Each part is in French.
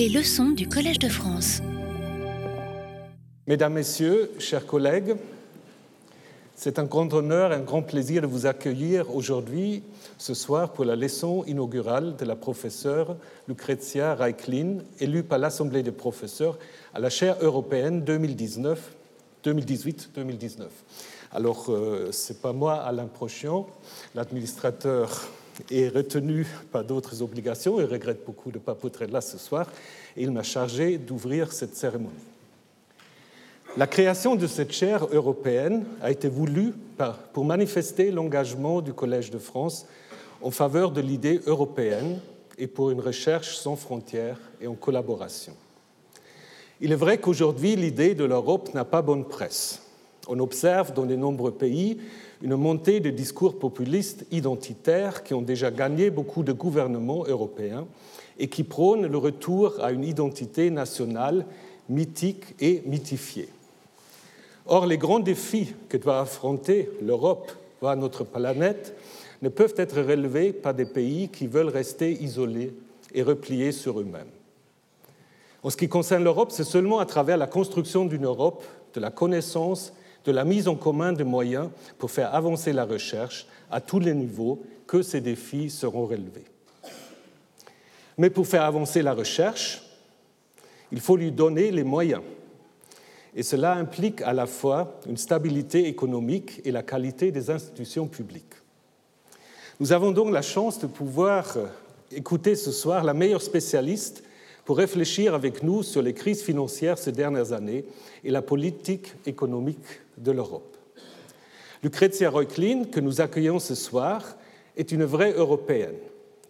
Les leçons du Collège de France. Mesdames, Messieurs, chers collègues, c'est un grand honneur et un grand plaisir de vous accueillir aujourd'hui, ce soir, pour la leçon inaugurale de la professeure Lucrezia Reiklin, élue par l'Assemblée des professeurs à la chaire européenne 2018-2019. Alors, euh, ce n'est pas moi, Alain Prochian, l'administrateur est retenu par d'autres obligations et regrette beaucoup de ne pas pouvoir être là ce soir. Et il m'a chargé d'ouvrir cette cérémonie. La création de cette chaire européenne a été voulue pour manifester l'engagement du Collège de France en faveur de l'idée européenne et pour une recherche sans frontières et en collaboration. Il est vrai qu'aujourd'hui, l'idée de l'Europe n'a pas bonne presse. On observe dans de nombreux pays une montée de discours populistes identitaires qui ont déjà gagné beaucoup de gouvernements européens et qui prônent le retour à une identité nationale mythique et mythifiée. Or, les grands défis que doit affronter l'Europe, voire notre planète, ne peuvent être relevés par des pays qui veulent rester isolés et repliés sur eux-mêmes. En ce qui concerne l'Europe, c'est seulement à travers la construction d'une Europe de la connaissance de la mise en commun de moyens pour faire avancer la recherche à tous les niveaux que ces défis seront relevés. Mais pour faire avancer la recherche, il faut lui donner les moyens. Et cela implique à la fois une stabilité économique et la qualité des institutions publiques. Nous avons donc la chance de pouvoir écouter ce soir la meilleure spécialiste pour réfléchir avec nous sur les crises financières ces dernières années et la politique économique de l'Europe. Lucrezia Reuchlin, que nous accueillons ce soir, est une vraie européenne.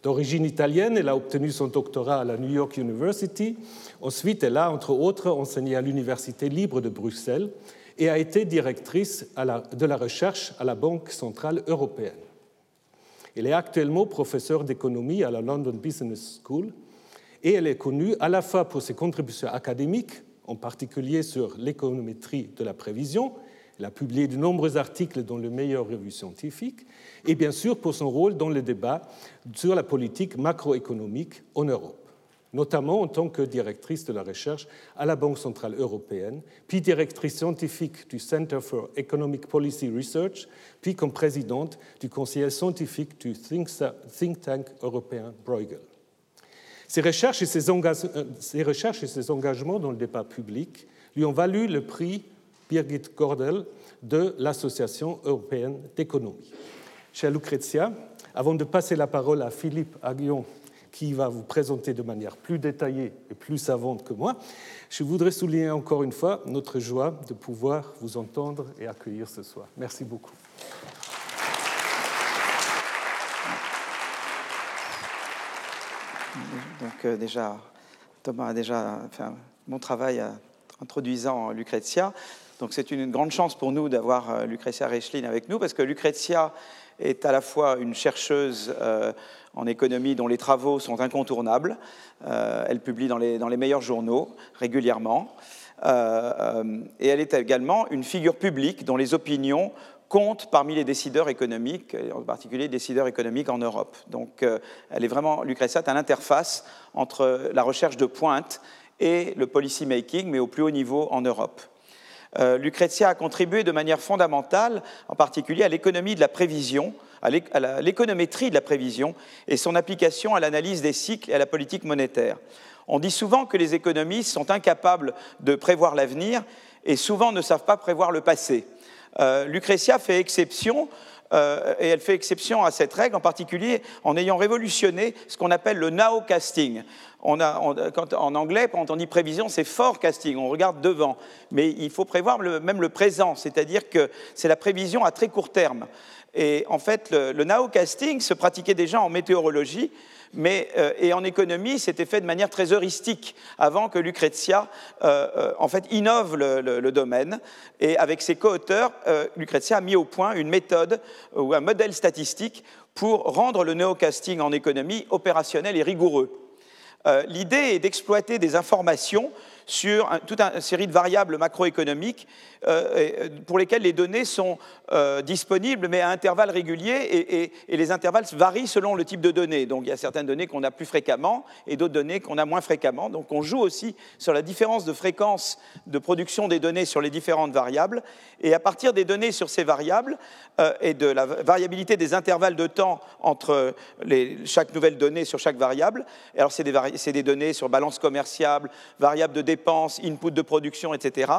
D'origine italienne, elle a obtenu son doctorat à la New York University. Ensuite, elle a, entre autres, enseigné à l'Université libre de Bruxelles et a été directrice de la recherche à la Banque centrale européenne. Elle est actuellement professeure d'économie à la London Business School et elle est connue à la fois pour ses contributions académiques, en particulier sur l'économétrie de la prévision, elle a publié de nombreux articles dans les meilleures revues scientifiques, et bien sûr pour son rôle dans le débat sur la politique macroéconomique en Europe notamment en tant que directrice de la recherche à la Banque centrale européenne, puis directrice scientifique du Center for Economic Policy Research, puis comme présidente du conseil scientifique du think tank européen Bruegel. Euh, ses recherches et ses engagements dans le débat public lui ont valu le prix Birgit Gordel de l'Association européenne d'économie. Chère Lucrezia, avant de passer la parole à Philippe Aguillon, qui va vous présenter de manière plus détaillée et plus savante que moi, je voudrais souligner encore une fois notre joie de pouvoir vous entendre et accueillir ce soir. Merci beaucoup. Donc euh, déjà, Thomas a déjà fait un bon travail introduisant Lucrezia. Donc c'est une grande chance pour nous d'avoir euh, Lucrezia Rechlin avec nous, parce que Lucrezia est à la fois une chercheuse euh, en économie dont les travaux sont incontournables. elle publie dans les, meilleurs journaux régulièrement. et elle est également une figure publique dont les opinions compte parmi les décideurs économiques, en particulier les décideurs économiques en Europe. Donc euh, elle est vraiment, Lucretia, à l'interface entre la recherche de pointe et le policy making, mais au plus haut niveau en Europe. Euh, Lucrezia a contribué de manière fondamentale, en particulier à l'économie de la prévision, à l'économétrie de la prévision et son application à l'analyse des cycles et à la politique monétaire. On dit souvent que les économistes sont incapables de prévoir l'avenir et souvent ne savent pas prévoir le passé. Euh, fait exception euh, et elle fait exception à cette règle, en particulier en ayant révolutionné ce qu'on appelle le nowcasting. On en anglais, quand on dit prévision, c'est forecasting, on regarde devant. Mais il faut prévoir même le présent, c'est-à-dire que c'est la prévision à très court terme. Et en fait, le, le nowcasting se pratiquait déjà en météorologie, mais, euh, et en économie, c'était fait de manière très heuristique, avant que Lucrezia euh, euh, en fait, innove le, domaine. Et avec ses co-auteurs, Lucrezia a mis au point une méthode ou un modèle statistique pour rendre le neocasting en économie opérationnel et rigoureux. L'idée est d'exploiter des informations sur toute une série de variables macroéconomiques pour lesquelles les données sont disponibles, mais à intervalles réguliers, et, les intervalles varient selon le type de données. Donc il y a certaines données qu'on a plus fréquemment et d'autres données qu'on a moins fréquemment. Donc on joue aussi sur la différence de fréquence de production des données sur les différentes variables, et à partir des données sur ces variables et de la variabilité des intervalles de temps entre chaque nouvelle donnée sur chaque variable. Alors, c'est des, données sur balance commerciale, variable de dépenses, input de production, etc.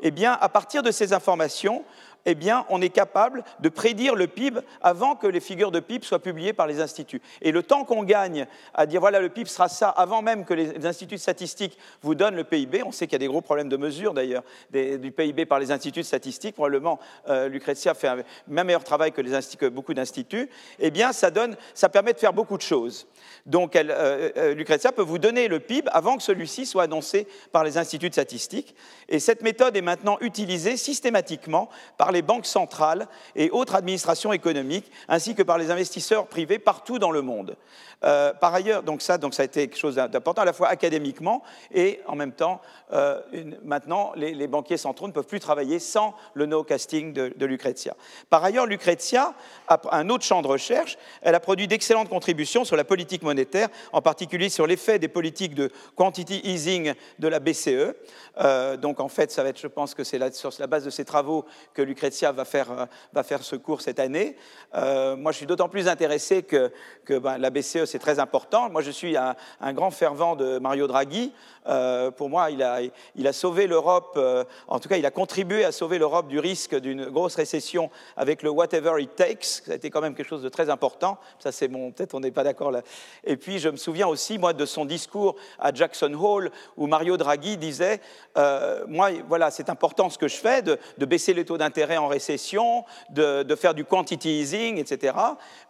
Eh bien, à partir de ces informations, eh bien, on est capable de prédire le PIB avant que les figures de PIB soient publiées par les instituts. Et le temps qu'on gagne à dire voilà, le PIB sera ça, avant même que les instituts statistiques vous donnent le PIB, on sait qu'il y a des gros problèmes de mesure d'ailleurs du PIB par les instituts statistiques, probablement euh, Lucrezia fait un même meilleur travail que, que beaucoup d'instituts, eh bien, ça, permet de faire beaucoup de choses. Donc, euh, euh, Lucrezia peut vous donner le PIB avant que celui-ci soit annoncé par les instituts statistiques. Et cette méthode est maintenant utilisée systématiquement par les banques centrales et autres administrations économiques, ainsi que par les investisseurs privés partout dans le monde. Euh, par ailleurs, donc ça, donc ça a été quelque chose d'important à la fois académiquement et en même temps, euh, maintenant, les, banquiers centraux ne peuvent plus travailler sans le no-casting de, Lucrezia. Par ailleurs, Lucrezia a un autre champ de recherche. Elle a produit d'excellentes contributions sur la politique monétaire, en particulier sur l'effet des politiques de quantity easing de la BCE. Euh, donc en fait, ça va être, je pense que c'est sur la base de ces travaux que Lucrezia va faire, va faire ce cours cette année. moi, je suis d'autant plus intéressé que, que ben, la BCE c'est très important. Moi, je suis un, grand fervent de Mario Draghi. Euh, pour moi, il a, il a sauvé l'Europe, euh, en tout cas, il a contribué à sauver l'Europe du risque d'une grosse récession avec le whatever it takes. Ça a été quand même quelque chose de très important. Ça, c'est bon, peut-être on n'est pas d'accord là. Et puis, je me souviens aussi, moi, de son discours à Jackson Hole, où Mario Draghi disait euh, Moi, voilà, c'est important ce que je fais, de, baisser les taux d'intérêt en récession, de, de faire du quantity easing, etc.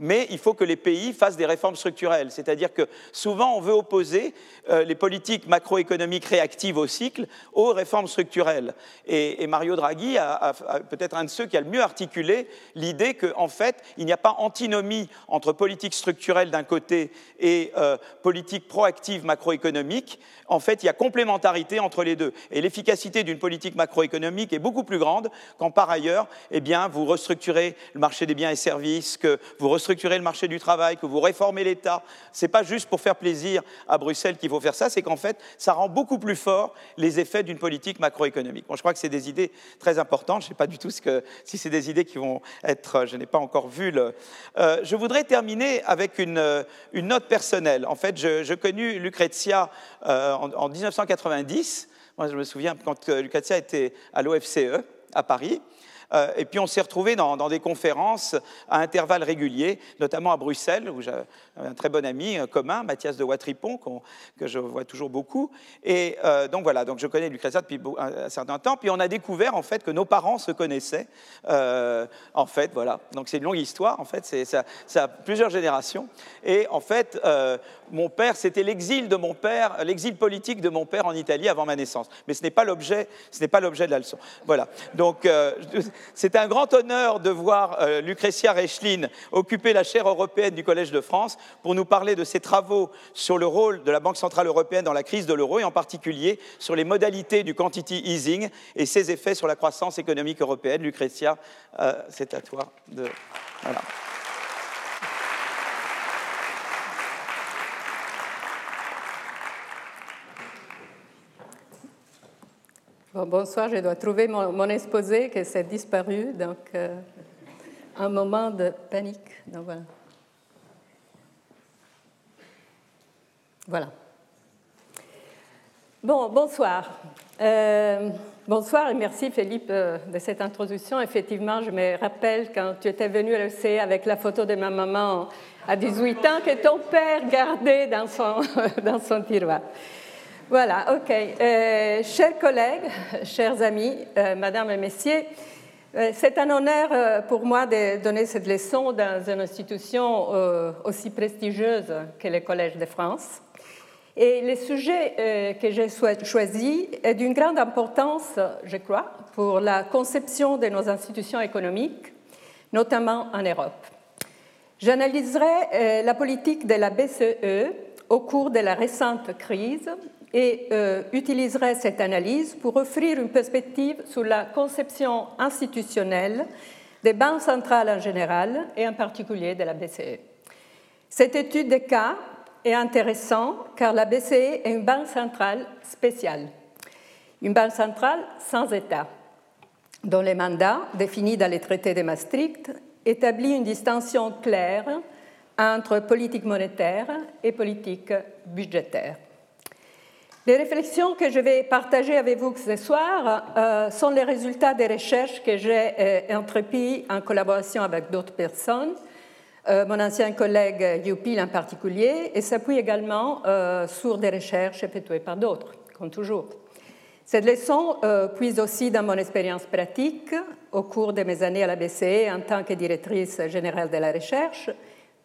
Mais il faut que les pays fassent des réformes structurelles c'est-à-dire que souvent on veut opposer euh, les politiques macroéconomiques réactives au cycle aux réformes structurelles. Et, Mario Draghi a, peut-être un de ceux qui a le mieux articulé l'idée qu'en fait, il n'y a pas antinomie entre politique structurelle d'un côté et euh, politique proactive macroéconomique. En fait, il y a complémentarité entre les deux. Et l'efficacité d'une politique macroéconomique est beaucoup plus grande quand par ailleurs, eh bien, vous restructurez le marché des biens et services, que vous restructurez le marché du travail, que vous réformez l'État, ce n'est pas juste pour faire plaisir à Bruxelles qu'il faut faire ça, c'est qu'en fait, ça rend beaucoup plus fort les effets d'une politique macroéconomique. je crois que c'est des idées très importantes. Je ne sais pas du tout si c'est des idées qui vont être. Je n'ai pas encore vu le. Euh, je voudrais terminer avec une, note personnelle. En fait, je, connu Lucrezia euh, en, 1990. Moi, je me souviens quand euh, Lucrezia était à l'OFCE à Paris. Euh, et puis on s'est retrouvés dans, des conférences à intervalles réguliers, notamment à Bruxelles, où j'avais un très bon ami commun, Mathias de Watripon, que je vois toujours beaucoup. Et euh, donc voilà, donc je connais Lucrezia depuis un, certain temps. Puis on a découvert en fait que nos parents se connaissaient. Euh, en fait, voilà. Donc c'est une longue histoire. En fait, ça, ça, a plusieurs générations. Et en fait, mon père, c'était l'exil de mon père, l'exil politique de mon père en Italie avant ma naissance. Mais ce n'est pas l'objet, ce n'est pas l'objet de la leçon. Voilà. Donc c'est un grand honneur de voir euh, Lucretia Rechlin occuper la chaire européenne du Collège de France pour nous parler de ses travaux sur le rôle de la Banque centrale européenne dans la crise de l'euro et en particulier sur les modalités du quantity easing et ses effets sur la croissance économique européenne. Lucretia, euh, c'est à toi de. Voilà. Bonsoir, je dois trouver mon, exposé qui s'est disparu, donc euh, un moment de panique. voilà. Voilà. Bon, bonsoir. Euh, bonsoir et merci Philippe euh, de cette introduction. Effectivement, je me rappelle quand tu étais venu à avec la photo de ma maman à 18 ans que ton père gardait dans son, dans son tiroir. Voilà, ok. Euh, chers collègues, chers amis, euh, Madame et Messieurs, euh, c'est un honneur pour moi de donner cette leçon dans une institution aussi prestigieuse que le Collège de France. Et le sujet que j'ai choisi est d'une grande importance, je crois, pour la conception de nos institutions économiques, notamment en Europe. J'analyserai la politique de la BCE au cours de la récente crise et euh, utiliserai cette analyse pour offrir une perspective sur la conception institutionnelle des banques centrales en général et en particulier de la BCE. Cette étude de cas est intéressante car la BCE est une banque centrale spéciale, une banque centrale sans État, dont les mandats, définis dans les traités de Maastricht, établit une distinction claire entre politique monétaire et politique budgétaire. Les réflexions que je vais partager avec vous ce soir euh, sont les résultats des recherches que j'ai euh, entreprises en collaboration avec d'autres personnes, euh, mon ancien collègue Youpil en particulier, et s'appuie également sur des recherches effectuées par d'autres, comme toujours. Cette leçon puise aussi dans mon expérience pratique au cours de mes années à la BCE en tant que directrice générale de la recherche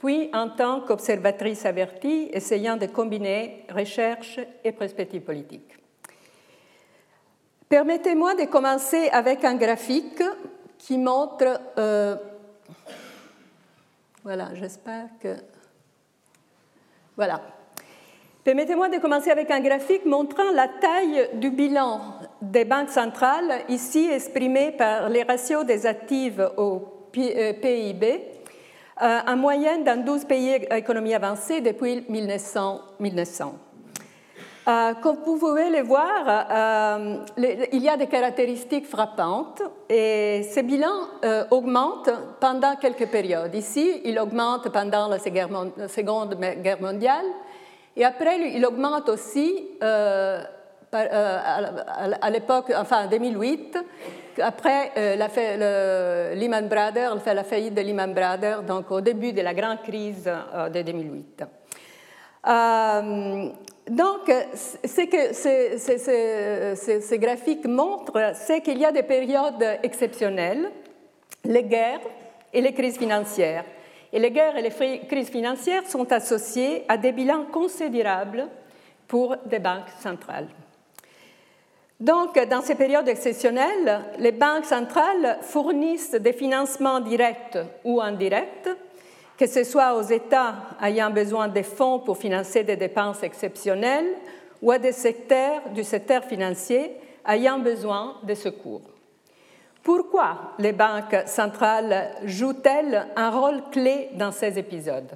puis en tant qu'observatrice avertie, essayant de combiner recherche et perspective politique. Permettez-moi de commencer avec un graphique qui montre... Euh, voilà, j'espère que... Voilà. Permettez-moi de commencer avec un graphique montrant la taille du bilan des banques centrales, ici exprimé par les ratios des actifs au PIB euh, en moyenne dans 12 pays à économie avancée depuis 1900. Euh, comme vous pouvez le voir, euh, il y a des caractéristiques frappantes et ce bilan augmente pendant quelques périodes. Ici, il augmente pendant la Seconde Guerre mondiale et après, il augmente aussi à l'époque, enfin en 2008, après euh, la, le Lehman Brothers, la faillite de Lehman Brothers, donc au début de la grande crise euh, de 2008. Euh, donc, ce que ces graphiques montrent, c'est qu'il y a des périodes exceptionnelles, les guerres et les crises financières. Et les guerres et les crises financières sont associées à des bilans considérables pour des banques centrales. Donc, dans ces périodes exceptionnelles, les banques centrales fournissent des financements directs ou indirects, que ce soit aux États ayant besoin de fonds pour financer des dépenses exceptionnelles ou à des secteurs du secteur financier ayant besoin de secours. Pourquoi les banques centrales jouent-elles un rôle clé dans ces épisodes?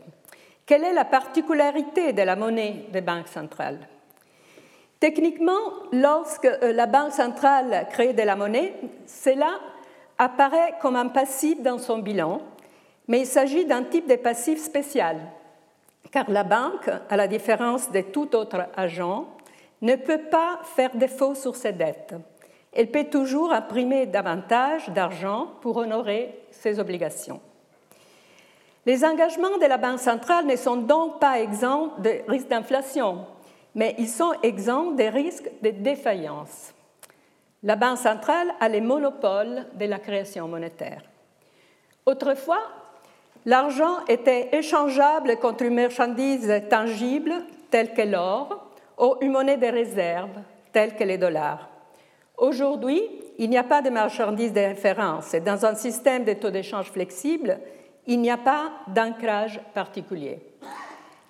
Quelle est la particularité de la monnaie des banques centrales? Techniquement, lorsque euh, la Banque centrale crée de la monnaie, cela apparaît comme un passif dans son bilan, mais il s'agit d'un type de passif spécial, car la banque, à la différence de tout autre agent, ne peut pas faire défaut sur ses dettes. Elle peut toujours imprimer davantage d'argent pour honorer ses obligations. Les engagements de la Banque centrale ne sont donc pas exempts de risques d'inflation, mais ils sont exempts des risques de défaillance. La Banque centrale a les monopoles de la création monétaire. Autrefois, l'argent était échangeable contre une marchandise tangible telle que l'or ou une monnaie de réserve telle que les dollars. Aujourd'hui, il n'y a pas de marchandise de référence et dans un système de taux d'échange flexible, il n'y a pas d'ancrage particulier.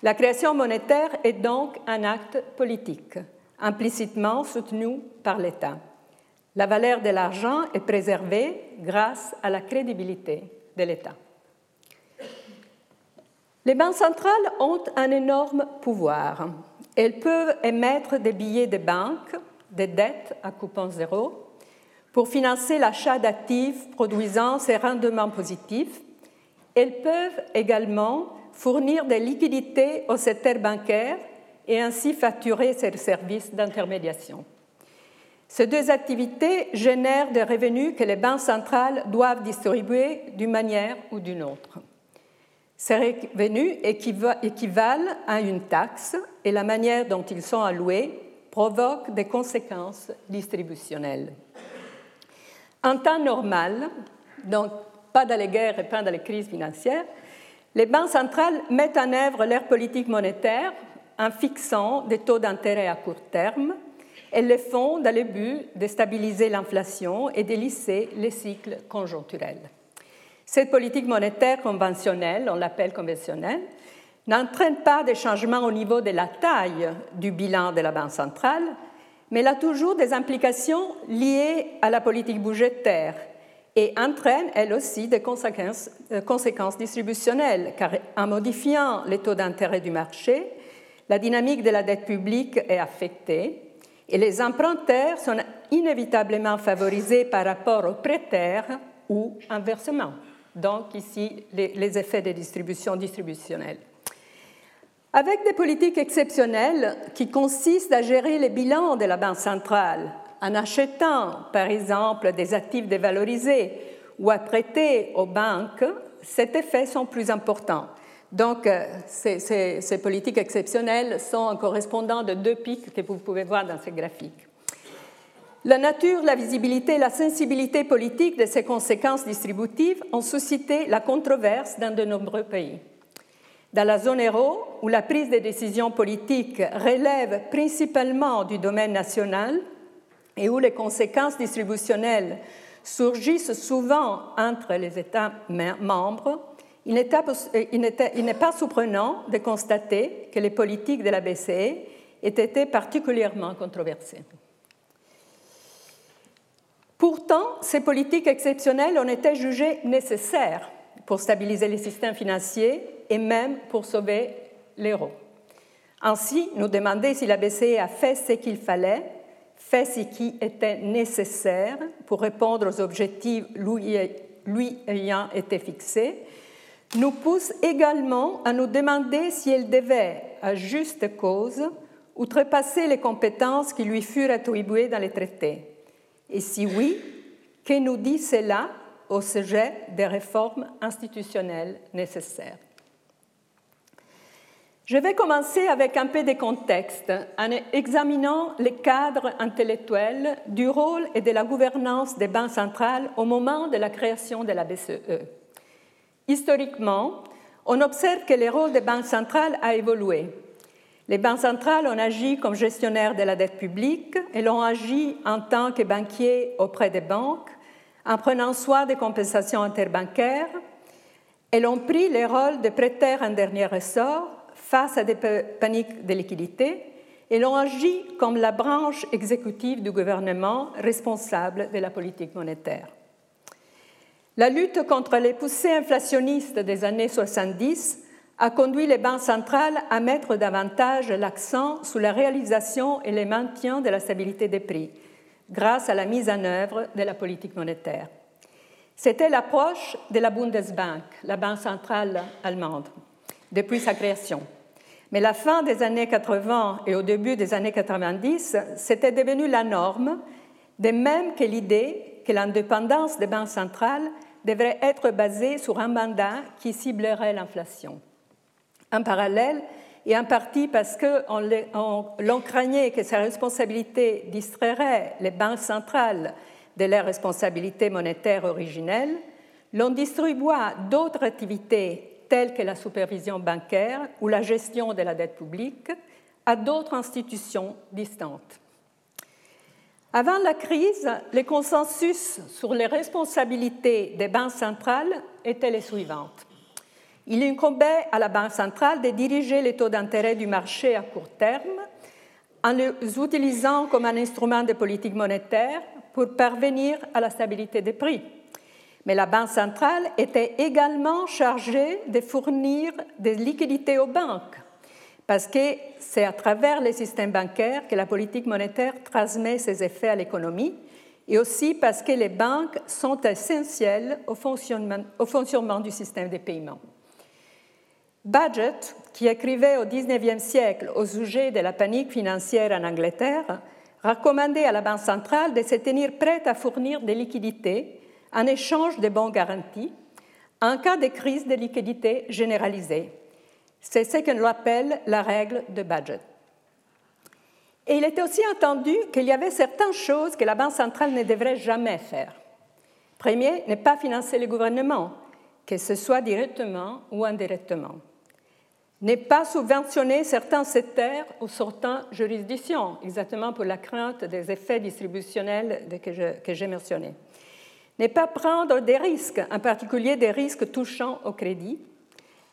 La création monétaire est donc un acte politique, implicitement soutenu par l'État. La valeur de l'argent est préservée grâce à la crédibilité de l'État. Les banques centrales ont un énorme pouvoir. Elles peuvent émettre des billets de banque, des dettes à coupon zéro, pour financer l'achat d'actifs produisant ces rendements positifs. Elles peuvent également fournir des liquidités au secteur bancaire et ainsi facturer ses services d'intermédiation. Ces deux activités génèrent des revenus que les banques centrales doivent distribuer d'une manière ou d'une autre. Ces revenus équivalent à une taxe et la manière dont ils sont alloués provoque des conséquences distributionnelles. En temps normal, donc pas dans les guerres et pas dans les crises financières, les banques centrales mettent en œuvre leur politique monétaire en fixant des taux d'intérêt à court terme. Elles le font dans le but de stabiliser l'inflation et de lisser les cycles conjoncturels. Cette politique monétaire conventionnelle, on l'appelle conventionnelle, n'entraîne pas des changements au niveau de la taille du bilan de la Banque centrale, mais elle a toujours des implications liées à la politique budgétaire et entraîne elle aussi des conséquences, euh, conséquences distributionnelles, car en modifiant les taux d'intérêt du marché, la dynamique de la dette publique est affectée et les emprunteurs sont inévitablement favorisés par rapport aux prêteurs ou inversement. Donc ici, les, les effets de distribution distributionnelle. Avec des politiques exceptionnelles qui consistent à gérer les bilans de la Banque centrale en achetant, par exemple, des actifs dévalorisés ou à prêter aux banques, ces effets sont plus importants. Donc, euh, ces, politiques exceptionnelles sont en correspondant de deux pics que vous pouvez voir dans ces graphiques. La nature, la visibilité et la sensibilité politique de ces conséquences distributives ont suscité la controverse dans de nombreux pays. Dans la zone euro, où la prise de décisions politiques relève principalement du domaine national et où les conséquences distributionnelles surgissent souvent entre les États membres, il n'est pas surprenant de constater que les politiques de la BCE aient été particulièrement controversées. Pourtant, ces politiques exceptionnelles ont été jugées nécessaires pour stabiliser les systèmes financiers et même pour sauver l'euro. Ainsi, nous demander si la BCE a fait ce qu'il fallait, fait ce qui était nécessaire pour répondre aux objectifs lui ayant été fixés, nous pousse également à nous demander si elle devait, à juste cause, outrepasser les compétences qui lui furent attribuées dans les traités. Et si oui, que nous dit cela au sujet des réformes institutionnelles nécessaires? Je vais commencer avec un peu de contexte en examinant les cadres intellectuels du rôle et de la gouvernance des banques centrales au moment de la création de la BCE. Historiquement, on observe que le rôle des banques centrales a évolué. Les banques centrales ont agi comme gestionnaires de la dette publique et l'ont agi en tant que banquiers auprès des banques, en prenant soin des compensations interbancaires. Elles ont pris le rôle de prêteurs en dernier ressort face à des paniques de liquidité et l'ont agi comme la branche exécutive du gouvernement responsable de la politique monétaire. La lutte contre les poussées inflationnistes des années 70 a conduit les banques centrales à mettre davantage l'accent sur la réalisation et le maintien de la stabilité des prix grâce à la mise en œuvre de la politique monétaire. C'était l'approche de la Bundesbank, la banque centrale allemande, depuis sa création. Mais la fin des années 80 et au début des années 90, c'était devenu la norme, de même que l'idée que l'indépendance des banques centrales devrait être basée sur un mandat qui ciblerait l'inflation. En parallèle, et en partie parce l'on craignait que sa responsabilité distrairait les banques centrales de leurs responsabilités monétaires originelles, l'on distribua d'autres activités telles que la supervision bancaire ou la gestion de la dette publique, à d'autres institutions distantes. Avant la crise, les consensus sur les responsabilités des banques centrales étaient les suivantes. Il incombait à la Banque centrale de diriger les taux d'intérêt du marché à court terme en les utilisant comme un instrument de politique monétaire pour parvenir à la stabilité des prix mais la Banque centrale était également chargée de fournir des liquidités aux banques, parce que c'est à travers les systèmes bancaires que la politique monétaire transmet ses effets à l'économie, et aussi parce que les banques sont essentielles au fonctionnement, du système des paiements. Budget, qui écrivait au XIXe siècle au sujet de la panique financière en Angleterre, recommandait à la Banque centrale de se tenir prête à fournir des liquidités en échange de bons garanties en cas de crise de liquidité généralisée. C'est ce qu'on appelle la règle de budget. Et il était aussi entendu qu'il y avait certaines choses que la Banque centrale ne devrait jamais faire. Premier, ne pas financer le gouvernement, que ce soit directement ou indirectement. Ne pas subventionner certains secteurs ou certaines juridictions, exactement pour la crainte des effets distributionnels que j'ai mentionnés n'est pas prendre des risques, en particulier des risques touchant au crédit,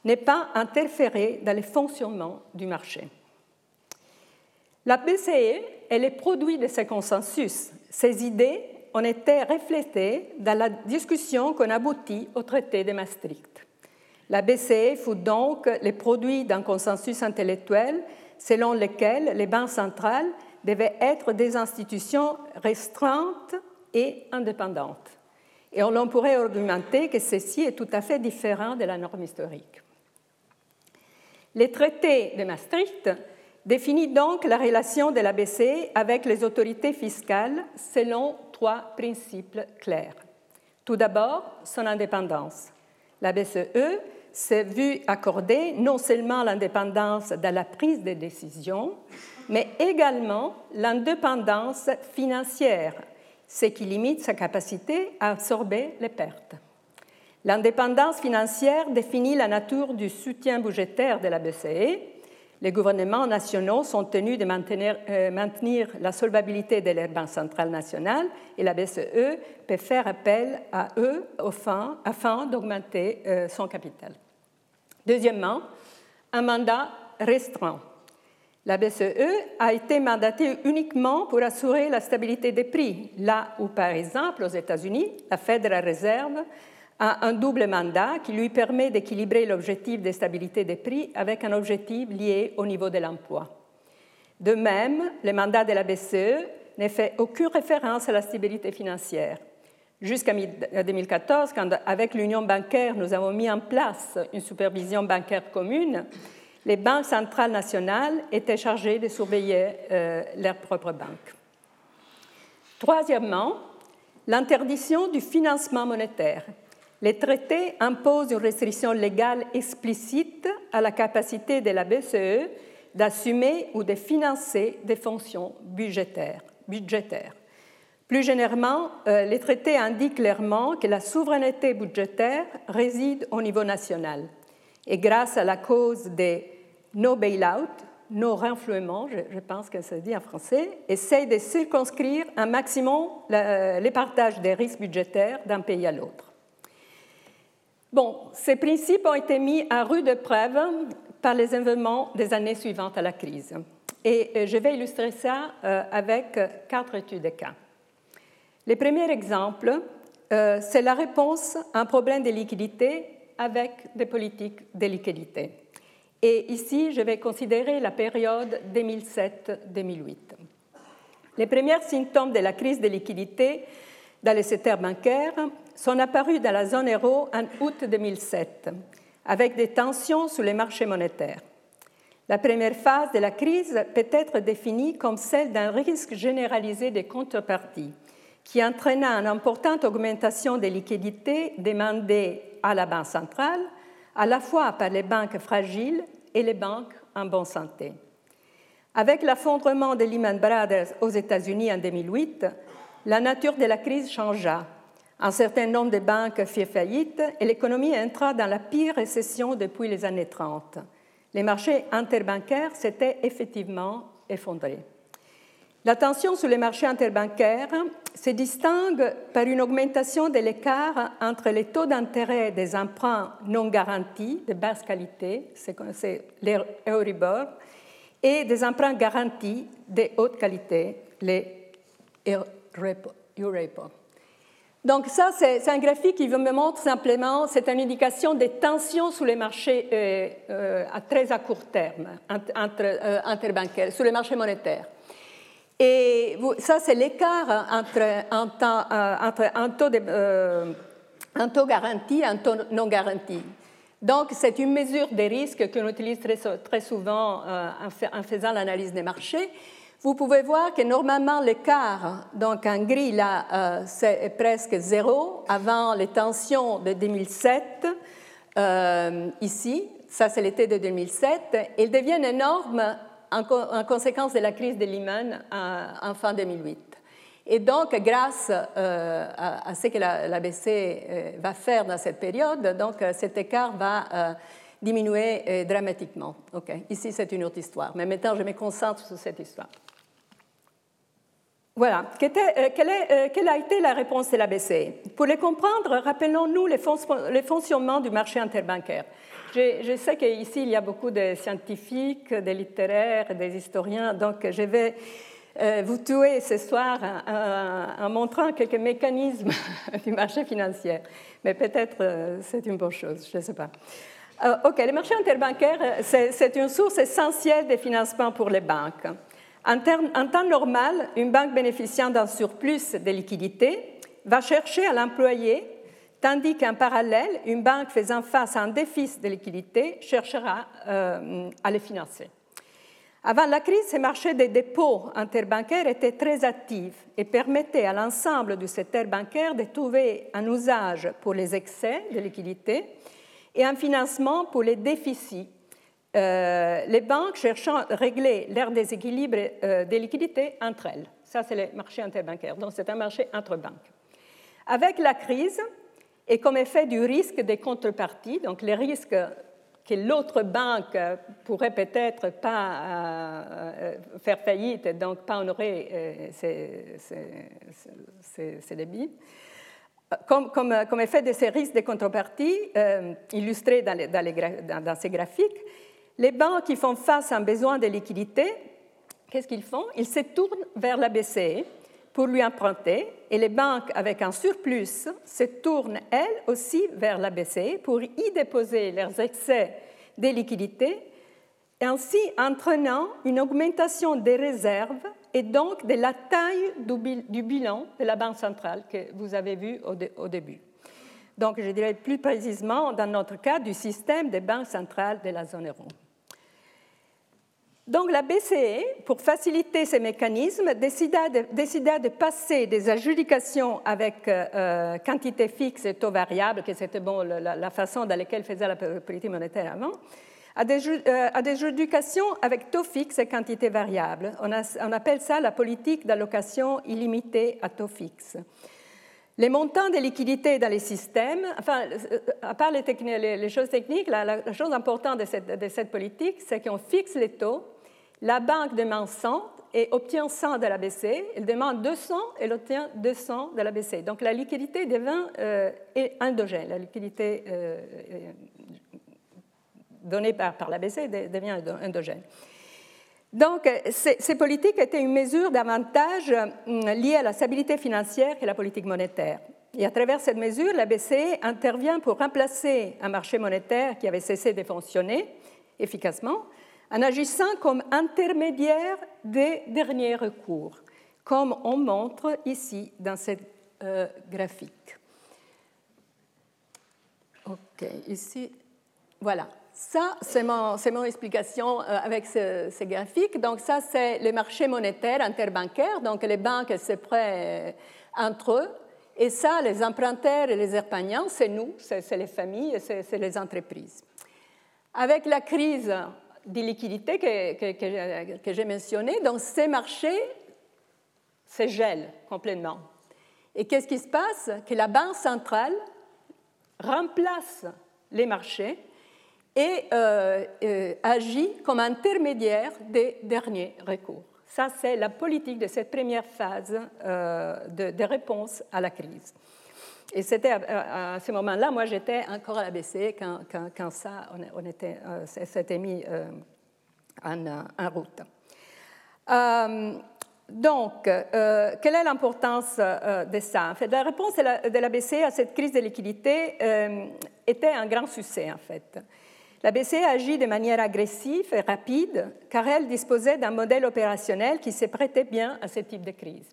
n'est pas interféré dans le fonctionnement du marché. La BCE est le produit de ce consensus. Ces idées ont été reflétées dans la discussion qu'on aboutit au traité de Maastricht. La BCE fut donc le produit d'un consensus intellectuel selon lequel les banques centrales devaient être des institutions restreintes et indépendantes. Et on pourrait argumenter que ceci est tout à fait différent de la norme historique. Le traité de Maastricht définit donc la relation de la BCE avec les autorités fiscales selon trois principes clairs. Tout d'abord, son indépendance. La BCE s'est vue accorder non seulement l'indépendance dans la prise de décision, mais également l'indépendance financière, ce qui limite sa capacité à absorber les pertes. L'indépendance financière définit la nature du soutien budgétaire de la BCE. Les gouvernements nationaux sont tenus de maintenir, euh, la solvabilité de leur banque centrale nationale et la BCE peut faire appel à eux afin d'augmenter euh, son capital. Deuxièmement, un mandat restreint. La BCE a été mandatée uniquement pour assurer la stabilité des prix, là où, par exemple, aux États-Unis, la Federal Reserve a un double mandat qui lui permet d'équilibrer l'objectif de stabilité des prix avec un objectif lié au niveau de l'emploi. De même, le mandat de la BCE ne fait aucune référence à la stabilité financière. Jusqu'à 2014, quand avec l'union bancaire, nous avons mis en place une supervision bancaire commune, les banques centrales nationales étaient chargées de surveiller euh, leurs propres banques. Troisièmement, l'interdiction du financement monétaire les traités imposent une restriction légale explicite à la capacité de la BCE d'assumer ou de financer des fonctions budgétaires. Plus généralement, euh, les traités indiquent clairement que la souveraineté budgétaire réside au niveau national. Et grâce à la cause des no bail-out, no renflouement, je, pense que ça dit en français, essaye de circonscrire un maximum les partages des risques budgétaires d'un pays à l'autre. Bon, ces principes ont été mis à rude épreuve par les événements des années suivantes à la crise. Et euh, je vais illustrer ça euh, avec quatre études de cas. Le premier exemple, euh, c'est la réponse à un problème de liquidité avec des politiques de liquidité. Et ici, je vais considérer la période 2007-2008. Les premiers symptômes de la crise de liquidité dans les secteurs bancaires sont apparus dans la zone euro en août 2007, avec des tensions sur les marchés monétaires. La première phase de la crise peut être définie comme celle d'un risque généralisé des contreparties, qui entraîna une importante augmentation des liquidités demandées à la Banque centrale, à la fois par les banques fragiles et les banques en bonne santé. Avec l'affondrement de Lehman Brothers aux États-Unis en 2008, la nature de la crise changea un certain nombre de banques firent faillite et l'économie entra dans la pire récession depuis les années 30. Les marchés interbancaires s'étaient effectivement effondrés. La tension sur les marchés interbancaires se distingue par une augmentation de l'écart entre les taux d'intérêt des emprunts non garantis de basse qualité, c'est les Euribor, et des emprunts garantis de haute qualité, les Euribor. Donc ça, c'est un graphique qui me montre simplement, c'est une indication des tensions sur les marchés euh, euh, à très court terme, euh, interbancaires, sur les marchés monétaires. Et ça, c'est l'écart entre, un, taux un taux garanti et un taux non garanti. Donc, c'est une mesure des risques qu'on utilise très, souvent en faisant l'analyse des marchés. Vous pouvez voir que normalement l'écart, donc en gris là, euh, c'est presque zéro avant les tensions de 2007, euh, ici, ça c'est l'été de 2007, ils deviennent énormes en, conséquence de la crise de Lehman en, fin 2008. Et donc, grâce euh, à, ce que la, BCE va faire dans cette période, donc cet écart va diminuer dramatiquement. Ici, c'est une autre histoire. Mais maintenant, je me concentre sur cette histoire. Voilà. Quelle, a été la réponse de la BCE Pour les comprendre, rappelons-nous les, les fonctionnements du marché interbancaire. Je, sais qu'ici, il y a beaucoup de scientifiques, des littéraires, des historiens, donc je vais euh, vous tuer ce soir en, montrant quelques mécanismes du marché financier. Mais peut-être euh, c'est une bonne chose, je ne sais pas. Euh, OK, le marché interbancaire, c'est une source essentielle de financement pour les banques. En, temps normal, une banque bénéficiant d'un surplus de liquidités va chercher à l'employer tandis qu'en parallèle, une banque faisant face à un déficit de liquidité cherchera euh, à les financer. Avant la crise, ces marchés des dépôts interbancaires étaient très actifs et permettaient à l'ensemble du secteur bancaire de trouver un usage pour les excès de liquidité et un financement pour les déficits. Euh, les banques cherchant à régler leur déséquilibre euh, des liquidités entre elles. Ça, c'est le marché interbancaire. Donc, c'est un marché entre banques. Avec la crise, et comme effet du risque des contreparties, donc les risques que l'autre banque pourrait peut-être pas euh, faire faillite et donc pas honorer euh, ses, débits. Comme, effet de ces risques de contrepartie, euh, illustrés dans, ces graphiques, les banques qui font face à un besoin de liquidité, qu'est-ce qu'ils font? Ils se tournent vers la BCE pour lui emprunter et les banques avec un surplus se tournent elles aussi vers la BCE pour y déposer leurs excès de liquidités, ainsi entraînant une augmentation des réserves et donc de la taille du bilan de la Banque centrale que vous avez vu au, début. Donc, je dirais plus précisément, dans notre cas, du système des banques centrales de la zone euro. Donc la BCE, pour faciliter ces mécanismes, décida de, passer des adjudications avec euh, euh, quantité fixe et taux variable, que c'était bon, la, façon dans laquelle faisait la politique monétaire avant, à des, euh, adjudications avec taux fixe et quantité variable. On, appelle ça la politique d'allocation illimitée à taux fixe. Les montants des liquidités dans les systèmes, enfin, à part les, choses techniques, la, chose importante de de cette politique, c'est qu'on fixe les taux la banque demande 100 et obtient 100 de la BCE. Elle demande 200 et elle obtient 200 de la BCE. Donc la liquidité devient euh, endogène. La liquidité euh, euh, donnée par, la BCE devient endogène. Donc, ces, politiques étaient une mesure d'avantage liée à la stabilité financière et la politique monétaire. Et à travers cette mesure, la BCE intervient pour remplacer un marché monétaire qui avait cessé de fonctionner efficacement en agissant comme intermédiaire des derniers recours, comme on montre ici dans cette euh, graphique. OK, ici, voilà. Ça, c'est mon, mon, explication euh, avec ce, ce, graphique. Donc, ça, c'est le marché monétaire interbancaire. Donc, les banques se prêtent entre eux. Et ça, les emprunteurs et les épargnants, c'est nous, c'est les familles, c'est les entreprises. Avec la crise des liquidités que, j'ai mentionnées, donc ces marchés se gèlent complètement. Et qu'est-ce qui se passe? Que la Banque centrale remplace les marchés et euh, euh, agit comme intermédiaire des derniers recours. Ça, c'est la politique de cette première phase euh, de, réponse à la crise. Et c'était à, ce moment-là, moi j'étais encore à la BCE quand, quand, ça, on, était, euh, s'était mis euh, en, en, route. Euh, donc, quelle est l'importance de ça? En fait, La réponse de la, BCE à cette crise de liquidité était un grand succès en fait. La BCE agit de manière agressive et rapide car elle disposait d'un modèle opérationnel qui se prêtait bien à ce type de crise.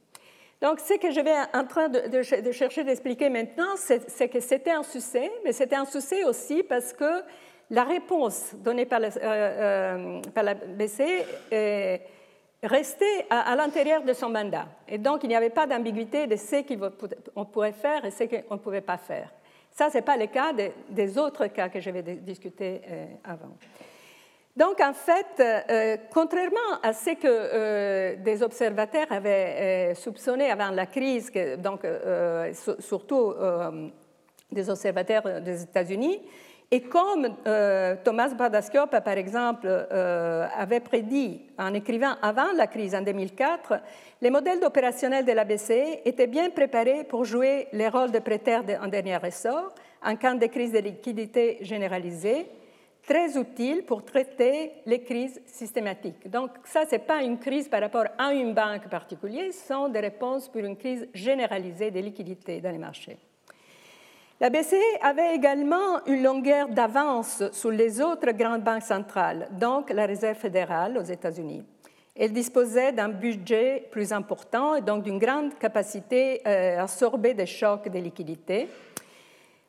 Donc, ce que je vais en train de, chercher d'expliquer maintenant, c'est que c'était un succès, mais c'était un succès aussi parce que la réponse donnée par, euh, euh, la BCE restait à, l'intérieur de son mandat. Et donc, il n'y avait pas d'ambiguïté de ce qu'on pourrait faire et ce qu'on ne pouvait pas faire. Ça, ce n'est pas le cas des autres cas que je vais discuter euh, avant. Donc, en fait, euh, contrairement à ce que euh, des observateurs avaient euh, soupçonné avant la crise, donc, surtout des observateurs des États-Unis, Et comme Thomas Bardasciop, par exemple, avait prédit en écrivant avant la crise en 2004, les modèles opérationnels de la BCE étaient bien préparés pour jouer les rôles de prêteurs en dernier ressort en cas de crise de liquidité généralisée, très utile pour traiter les crises systématiques. Donc ça, ce n'est pas une crise par rapport à une banque particulière, ce sont des réponses pour une crise généralisée des liquidités dans les marchés. La BCE avait également une longueur d'avance sur les autres grandes banques centrales, donc la Réserve fédérale aux États-Unis. Elle disposait d'un budget plus important et donc d'une grande capacité euh, à absorber des chocs de liquidités.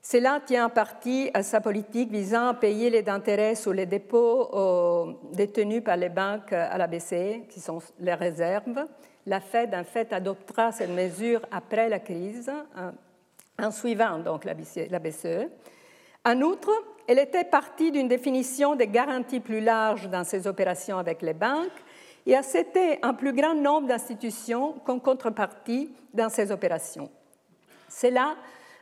Cela tient en partie à sa politique visant à payer les intérêts sur les dépôts euh, détenus par les banques à la BCE, qui sont les réserves. La Fed, en fait, adoptera cette mesure après la crise, hein, en suivant donc la BCE. En outre, elle était partie d'une définition des garanties plus larges dans ses opérations avec les banques et acceptait un plus grand nombre d'institutions comme contrepartie dans ses opérations. Cela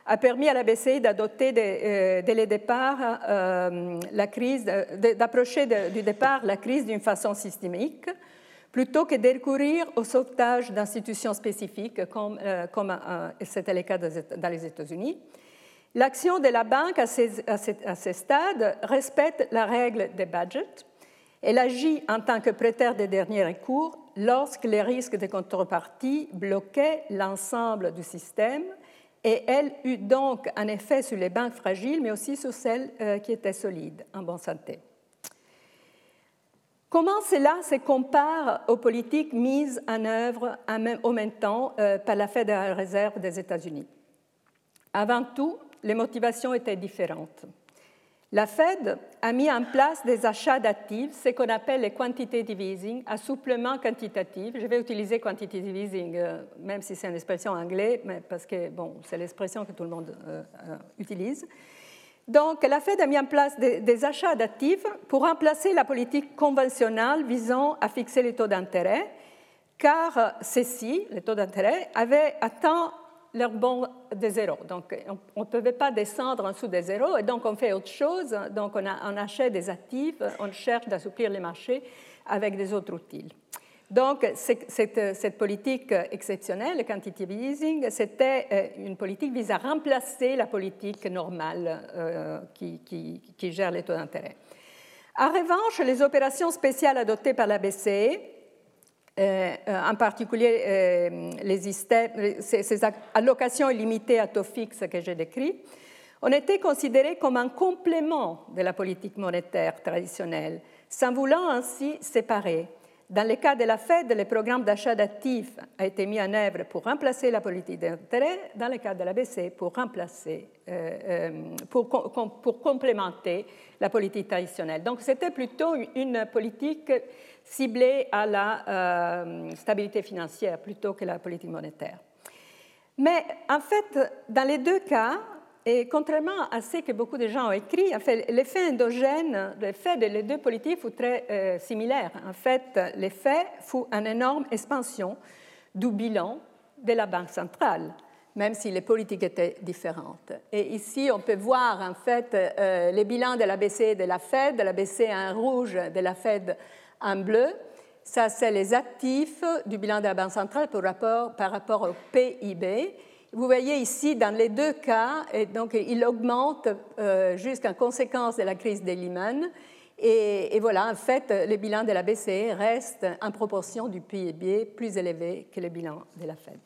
a permis à la BCE d'adopter euh, dès le départ euh, la crise, d'approcher du départ la crise d'une façon systémique, plutôt que de au sauvetage d'institutions spécifiques, comme, euh, c'était le cas dans les États-Unis. L'action de la banque à ces, à respecte la règle des budgets. Elle agit en tant que prêteur de dernier recours lorsque les risques de contrepartie bloquaient l'ensemble du système et elle eut donc un effet sur les banques fragiles, mais aussi sur celles euh, qui étaient solides, en bonne santé. Comment cela se compare aux politiques mises en œuvre au même temps euh, par la Fédérale Réserve des États-Unis? Avant tout, les motivations étaient différentes. La Fed a mis en place des achats d'actifs, ce qu'on appelle les quantitative easing, assouplement quantitatif. Je vais utiliser quantitative easing, euh, même si c'est une expression anglaise, mais parce que bon, c'est l'expression que tout le monde euh, utilise. Donc, la Fed a mis en place des, achats d'actifs pour remplacer la politique conventionnelle visant à fixer les taux d'intérêt, car ceux-ci, les taux d'intérêt, avaient atteint leur bon de zéro. Donc, on ne pouvait pas descendre en dessous de zéro, et donc on fait autre chose. Donc, on, achète des actifs, on cherche d'assouplir les marchés avec des autres outils. Donc, cette, politique exceptionnelle, le quantitative easing, c'était euh, une politique visant à remplacer la politique normale euh, qui, gère les taux d'intérêt. En revanche, les opérations spéciales adoptées par la BCE, euh, en particulier les ces, allocations illimitées à taux fixe que j'ai décrites, ont été considérées comme un complément de la politique monétaire traditionnelle, sans vouloir ainsi séparer dans le cas de la Fed, le programme d'achat d'actifs a été mis en œuvre pour remplacer la politique d'intérêt, dans le cas de la BCE, pour, remplacer, euh, euh, pour, complémenter la politique traditionnelle. Donc c'était plutôt une politique ciblée à la euh, stabilité financière plutôt que la politique monétaire. Mais en fait, dans les deux cas, et contrairement à ce que beaucoup de gens ont écrit, en fait, l'effet endogène, l'effet des deux politiques fut très euh, similaire. En fait, l'effet fut une énorme expansion du bilan de la Banque centrale, même si les politiques étaient différentes. Et ici, on peut voir en fait euh, les bilans de la BCE et de la Fed, de la BCE en rouge, de la Fed en bleu. Ça, c'est les actifs du bilan de la Banque centrale par rapport, au PIB. Vous voyez ici, dans les deux cas, et donc, il augmente euh, jusqu'en conséquence de la crise des Lehman. Et, voilà, en fait, les bilans de la BCE restent en proportion du PIB plus élevé que les bilans de la Fed.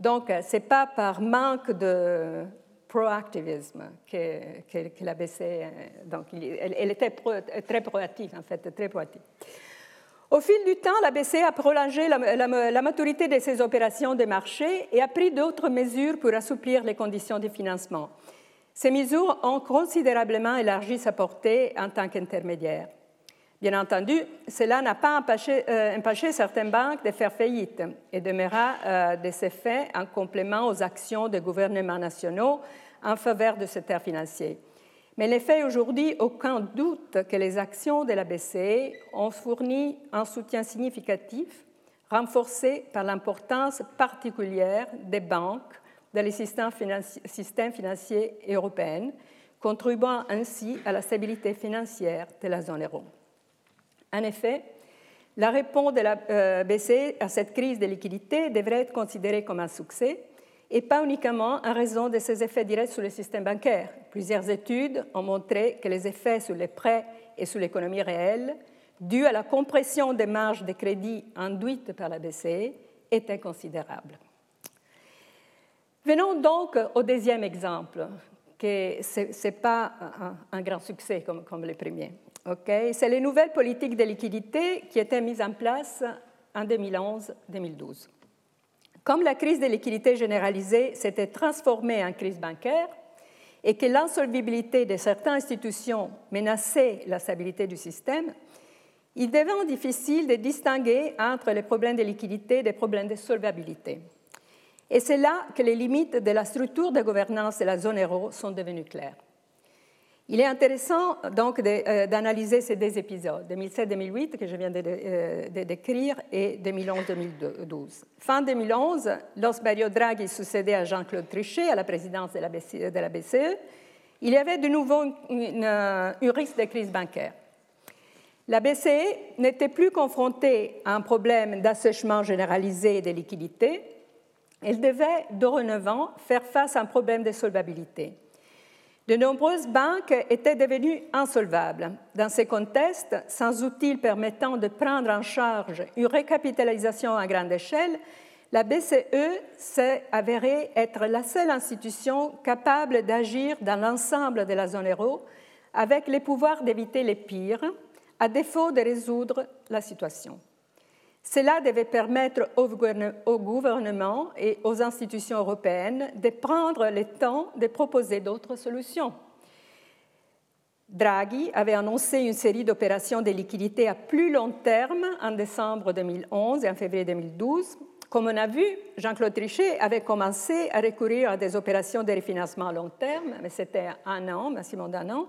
Donc, ce n'est pas par manque de proactivisme que, que, la BCE, donc, elle, était très proactive, en fait, très proactive. Au fil du temps, la BCE a prolongé la, maturité de ses opérations de marché et a pris d'autres mesures pour assouplir les conditions de financement. Ces mesures ont considérablement élargi sa portée en tant qu'intermédiaire. Bien entendu, cela n'a pas empêché, euh, certaines banques de faire faillite et demeura euh, des effets en complément aux actions des gouvernements nationaux en faveur de ce secteur financier. Mais il fait aujourd'hui aucun doute que les actions de la BCE ont fourni un soutien significatif, renforcé par l'importance particulière des banques dans les systèmes financiers, européens, contribuant ainsi à la stabilité financière de la zone euro. En effet, la réponse de la euh, BCE à cette crise de liquidité devrait être considérée comme un succès et pas uniquement en raison de ses effets directs sur le système bancaire. Plusieurs études ont montré que les effets sur les prêts et sur l'économie réelle, dus à la compression des marges de crédit induites par la BCE, étaient considérables. Venons donc au deuxième exemple, que ce n'est pas un, grand succès comme, comme le premier. C'est les nouvelles politiques de liquidité qui étaient mises en place en 2011-2012. Comme la crise de liquidité généralisée s'était transformée en crise bancaire et que l'insolvibilité de certaines institutions menaçait la stabilité du système, il devint difficile de distinguer entre les problèmes de liquidité et les problèmes de solvabilité. Et c'est là que les limites de la structure de gouvernance de la zone euro sont devenues claires. Il est intéressant donc euh, d'analyser ces deux épisodes, 2007-2008 que je viens de, euh, décrire et 2011-2012. Fin 2011, lorsque Mario Draghi succédait à Jean-Claude Trichet à la présidence de la, BCE, e, il y avait de nouveau un risque de crise bancaire. La BCE n'était plus confrontée à un problème d'assèchement généralisé des liquidités, elle devait dorénavant faire face à un problème de solvabilité. De nombreuses banques étaient devenues insolvables. Dans ces contextes, sans outils permettant de prendre en charge une récapitalisation à grande échelle, la BCE s'est avérée être la seule institution capable d'agir dans l'ensemble de la zone euro avec les pouvoirs d'éviter les pires, à défaut de résoudre la situation. Cela devait permettre au gouvernement et aux institutions européennes de prendre le temps de proposer d'autres solutions. Draghi avait annoncé une série d'opérations de liquidité à plus long terme en décembre 2011 et en février 2012. Comme on a vu, Jean-Claude Trichet avait commencé à recourir à des opérations de refinancement à long terme, mais c'était un an, maximum d'un an.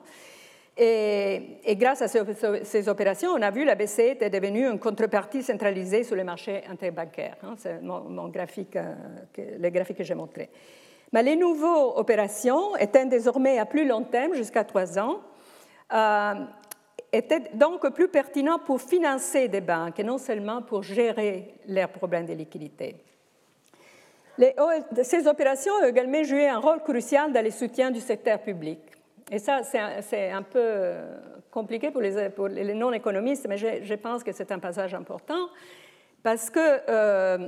Et, grâce à ces, opérations, on a vu la BCE était devenue une contrepartie centralisée sur les marchés interbancaires. Hein, c'est mon, graphique, euh, le graphique que j'ai montré. Mais les nouvelles opérations, étant désormais à plus long terme, jusqu'à trois ans, euh, étaient donc plus pertinentes pour financer des banques et non seulement pour gérer leurs problèmes de liquidité. ces opérations ont également joué un rôle crucial dans le soutien du secteur public. Et ça, c'est un, peu compliqué pour les, non-économistes, mais je, pense que c'est un passage important parce que euh,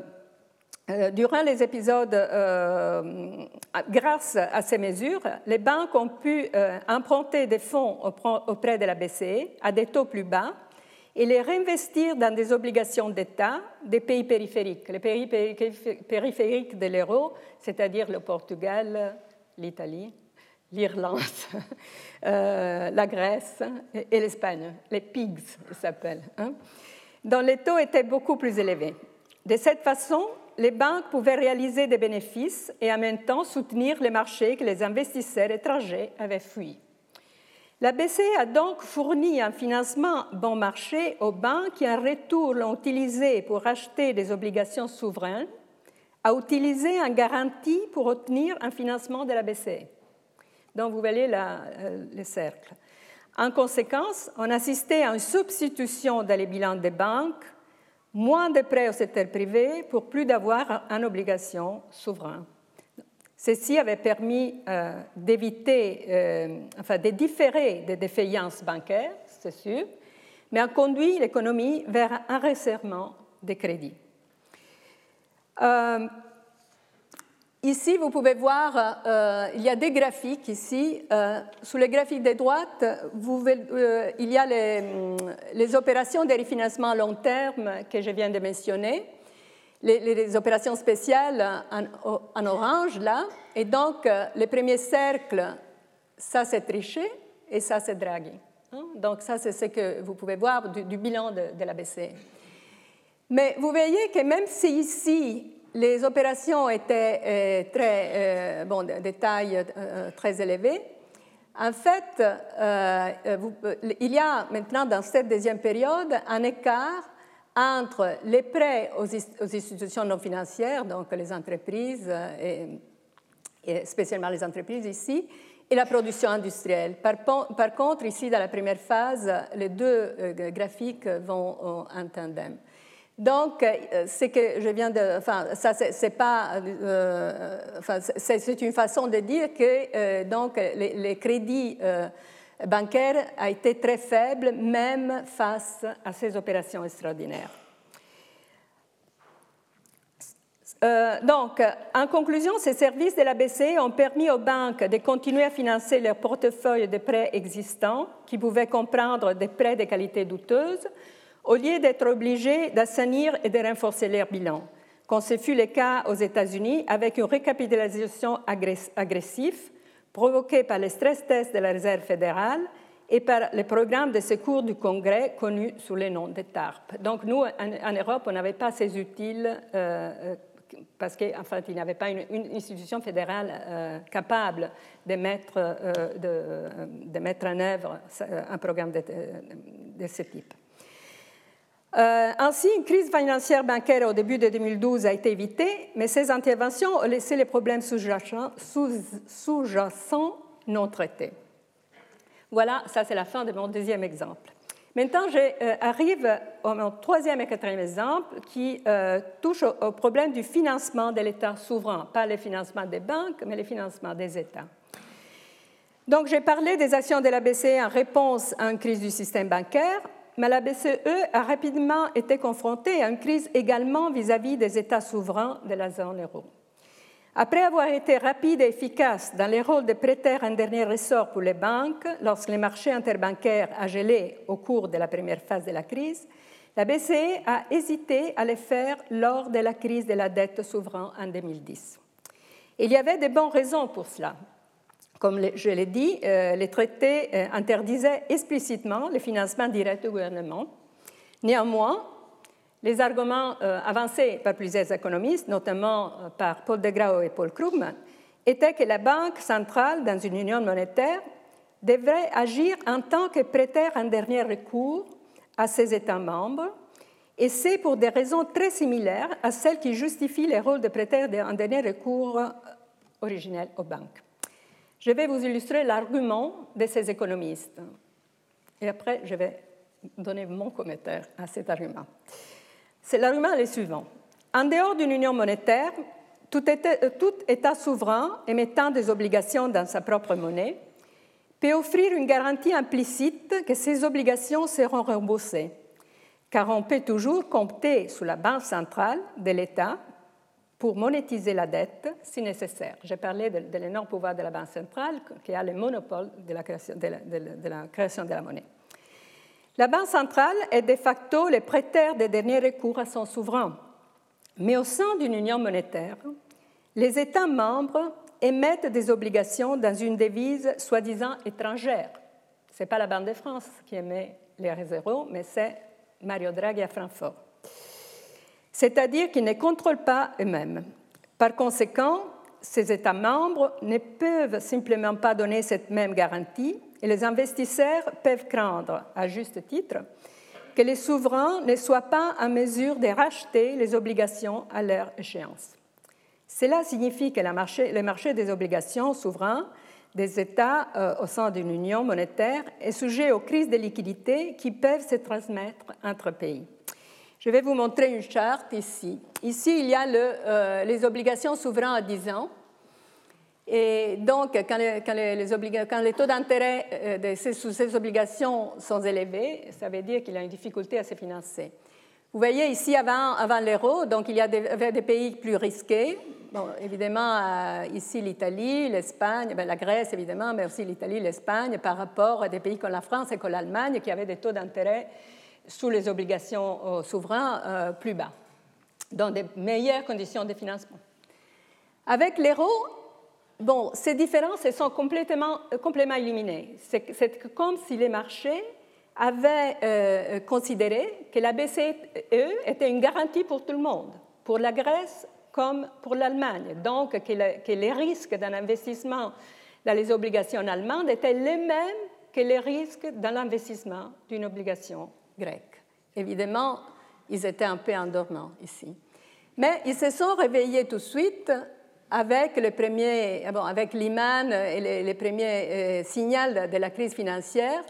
euh, durant les épisodes, euh, grâce à ces mesures, les banques ont pu emprunter des fonds auprès de la BCE à des taux plus bas et les réinvestir dans des obligations d'État des pays périphériques. Les pays périphériques de l'euro, c'est-à-dire le Portugal, l'Italie, l'Irlande, euh, la Grèce et, l'Espagne. Les pigs s'appellent. Hein, dont les taux étaient beaucoup plus élevés. De cette façon, les banques pouvaient réaliser des bénéfices et en même temps soutenir les marchés que les investisseurs étrangers avaient fui. La BCE a donc fourni un financement bon marché aux banques qui, en retour, l'ont utilisé pour acheter des obligations souveraines, a utilisé un garantie pour obtenir un financement de la BCE. Donc, vous voyez euh, les cercles. En conséquence, on assistait à une substitution dans les bilans des banques, moins de prêts au secteur privé pour plus d'avoir une obligation souveraine. Ceci avait permis euh, d'éviter, euh, enfin, de différer des défaillances bancaires, c'est sûr, mais a conduit l'économie vers un resserrement des crédits. Ici, vous pouvez voir, euh, il y a des graphiques ici. Euh, sous le graphique de droite, euh, il y a les, les, opérations de refinancement à long terme que je viens de mentionner, les, opérations spéciales en, orange là. Et donc, le premier cercle, ça c'est Trichet et ça c'est Draghi. Hein? Donc, ça c'est ce que vous pouvez voir du, du bilan de, de la BCE. Mais vous voyez que même si ici, les opérations étaient euh, très, euh, bon, de taille euh, très élevée. En fait, il y a maintenant dans cette deuxième période un écart entre les prêts aux, institutions non financières, donc les entreprises, et, spécialement les entreprises ici, et la production industrielle. Par, contre, ici, dans la première phase, les deux graphiques vont en tandem. Donc, ce que je viens de, enfin, ça c'est une façon de dire que donc les, crédits bancaires a été très faible, même face à ces opérations extraordinaires. Euh, donc, en conclusion, ces services de la BCE ont permis aux banques de continuer à financer leur portefeuille de prêts existants, qui pouvaient comprendre des prêts de qualité douteuse, au lieu d'être obligés d'assainir et de renforcer leur bilan, comme ce fut le cas aux États-Unis avec une récapitalisation agressive provoquée par les stress tests de la Réserve fédérale et par les programmes de secours du Congrès connus sous le nom de TARP. Donc nous, en, Europe, on n'avait pas ces outils euh, euh, parce qu'en fait, il n'y avait pas une, institution fédérale euh, capable de mettre, de, mettre, en œuvre un programme de, de ce type. Ainsi, une crise financière bancaire au début de 2012 a été évitée, mais ces interventions ont laissé les problèmes sous-jacents sous non traités. Voilà, ça c'est la fin de mon deuxième exemple. Maintenant, j'arrive euh, au mon troisième et quatrième exemple qui euh, touche au, problème du financement de l'État souverain, pas le financement des banques, mais le financement des États. Donc, j'ai parlé des actions de la BCE en réponse à une crise du système bancaire, mais la BCE a rapidement été confrontée à une crise également vis à -vis des États souverains de la zone euro. Après avoir été rapide et efficace dans les rôles de prêteur en dernier ressort pour les banques, lorsque les marchés interbancaires a gelé au cours de la première phase de la crise, la BCE a hésité à le faire lors de la crise de la dette souveraine en 2010. Il y avait de bonnes raisons pour cela. Comme je l'ai dit, euh, les traités euh, interdisaient explicitement le financement direct du gouvernement. Néanmoins, les arguments euh, avancés par plusieurs économistes, notamment par Paul de Grau et Paul Krugman, étaient que la Banque centrale, dans une union monétaire, devrait agir en tant que prêteur en dernier recours à ses États membres, et c'est pour des raisons très similaires à celles qui justifient les rôles de prêteur en dernier recours originels aux banques. Je vais vous illustrer l'argument de ces économistes, et après je vais donner mon commentaire à cet argument. L'argument est le suivant. En dehors d'une union monétaire, tout État, souverain émettant des obligations dans sa propre monnaie peut offrir une garantie implicite que ces obligations seront remboursées, car on peut toujours compter sur la banque centrale de l'État pour monétiser la dette si nécessaire. J'ai parlé de, l'énorme pouvoir de la banque centrale qui a le monopole de la création de la monnaie. La Banque centrale est de facto le prêteur de dernier recours à son souverain. Mais au sein d'une union monétaire, les États membres émettent des obligations dans une devise soi-disant étrangère. Ce n'est pas la Banque de France qui émet les réserves, mais c'est Mario Draghi à Francfort. C'est-à-dire qu'ils ne contrôlent pas eux-mêmes. Par conséquent, ces États membres ne peuvent simplement pas donner cette même garantie et les investisseurs peuvent craindre, à juste titre, que les souverains ne soient pas en mesure de racheter les obligations à leur échéance. Cela signifie que le marché des obligations souverains des États euh, au sein d'une union monétaire est sujet aux crises de liquidité qui peuvent se transmettre entre pays. Je vais vous montrer une charte ici. Ici, il y a euh, les obligations souveraines à 10 ans et donc, quand les, taux d'intérêt euh, sous ces obligations sont élevés, ça veut dire qu'il y a une difficulté à se financer. Vous voyez ici avant, l'euro, donc il y avait des pays plus risqués. Bon, évidemment, euh, ici l'Italie, l'Espagne, ben, la Grèce évidemment, mais aussi l'Italie, l'Espagne, par rapport à des pays comme la France et comme l'Allemagne qui avaient des taux d'intérêt sous les obligations euh, souverains plus bas, dans des meilleures conditions de financement. Avec l'euro, Bon, ces différences sont complètement, euh, complètement éliminées. C'est comme si les marchés avaient euh, considéré que la BCE était une garantie pour tout le monde, pour la Grèce comme pour l'Allemagne. Donc, que, les risques d'un investissement dans les obligations allemandes étaient les mêmes que les risques dans l'investissement d'une obligation Évidemment, ils étaient un peu endormants ici. Mais ils se sont réveillés tout de suite avec, le premier, bon, avec Lehman et les, premiers signaux de la crise financière.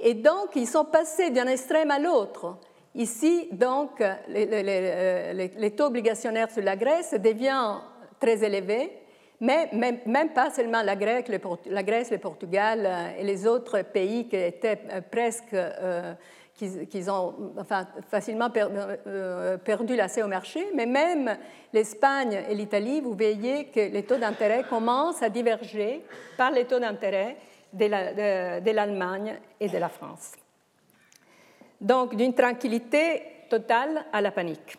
Et donc, ils sont passés d'un extrême à l'autre. Ici, donc, les, taux obligationnaires sur la Grèce deviennent très élevés, mais même, pas seulement la Grèce, la Grèce, le Portugal euh, et les autres pays qui étaient euh, presque, euh, qui, ont facilement perdu l'accès au marché, mais même l'Espagne et l'Italie, vous voyez que les taux d'intérêt commencent à diverger par les taux d'intérêt de l'Allemagne et de la France. Donc, d'une tranquillité totale à la panique.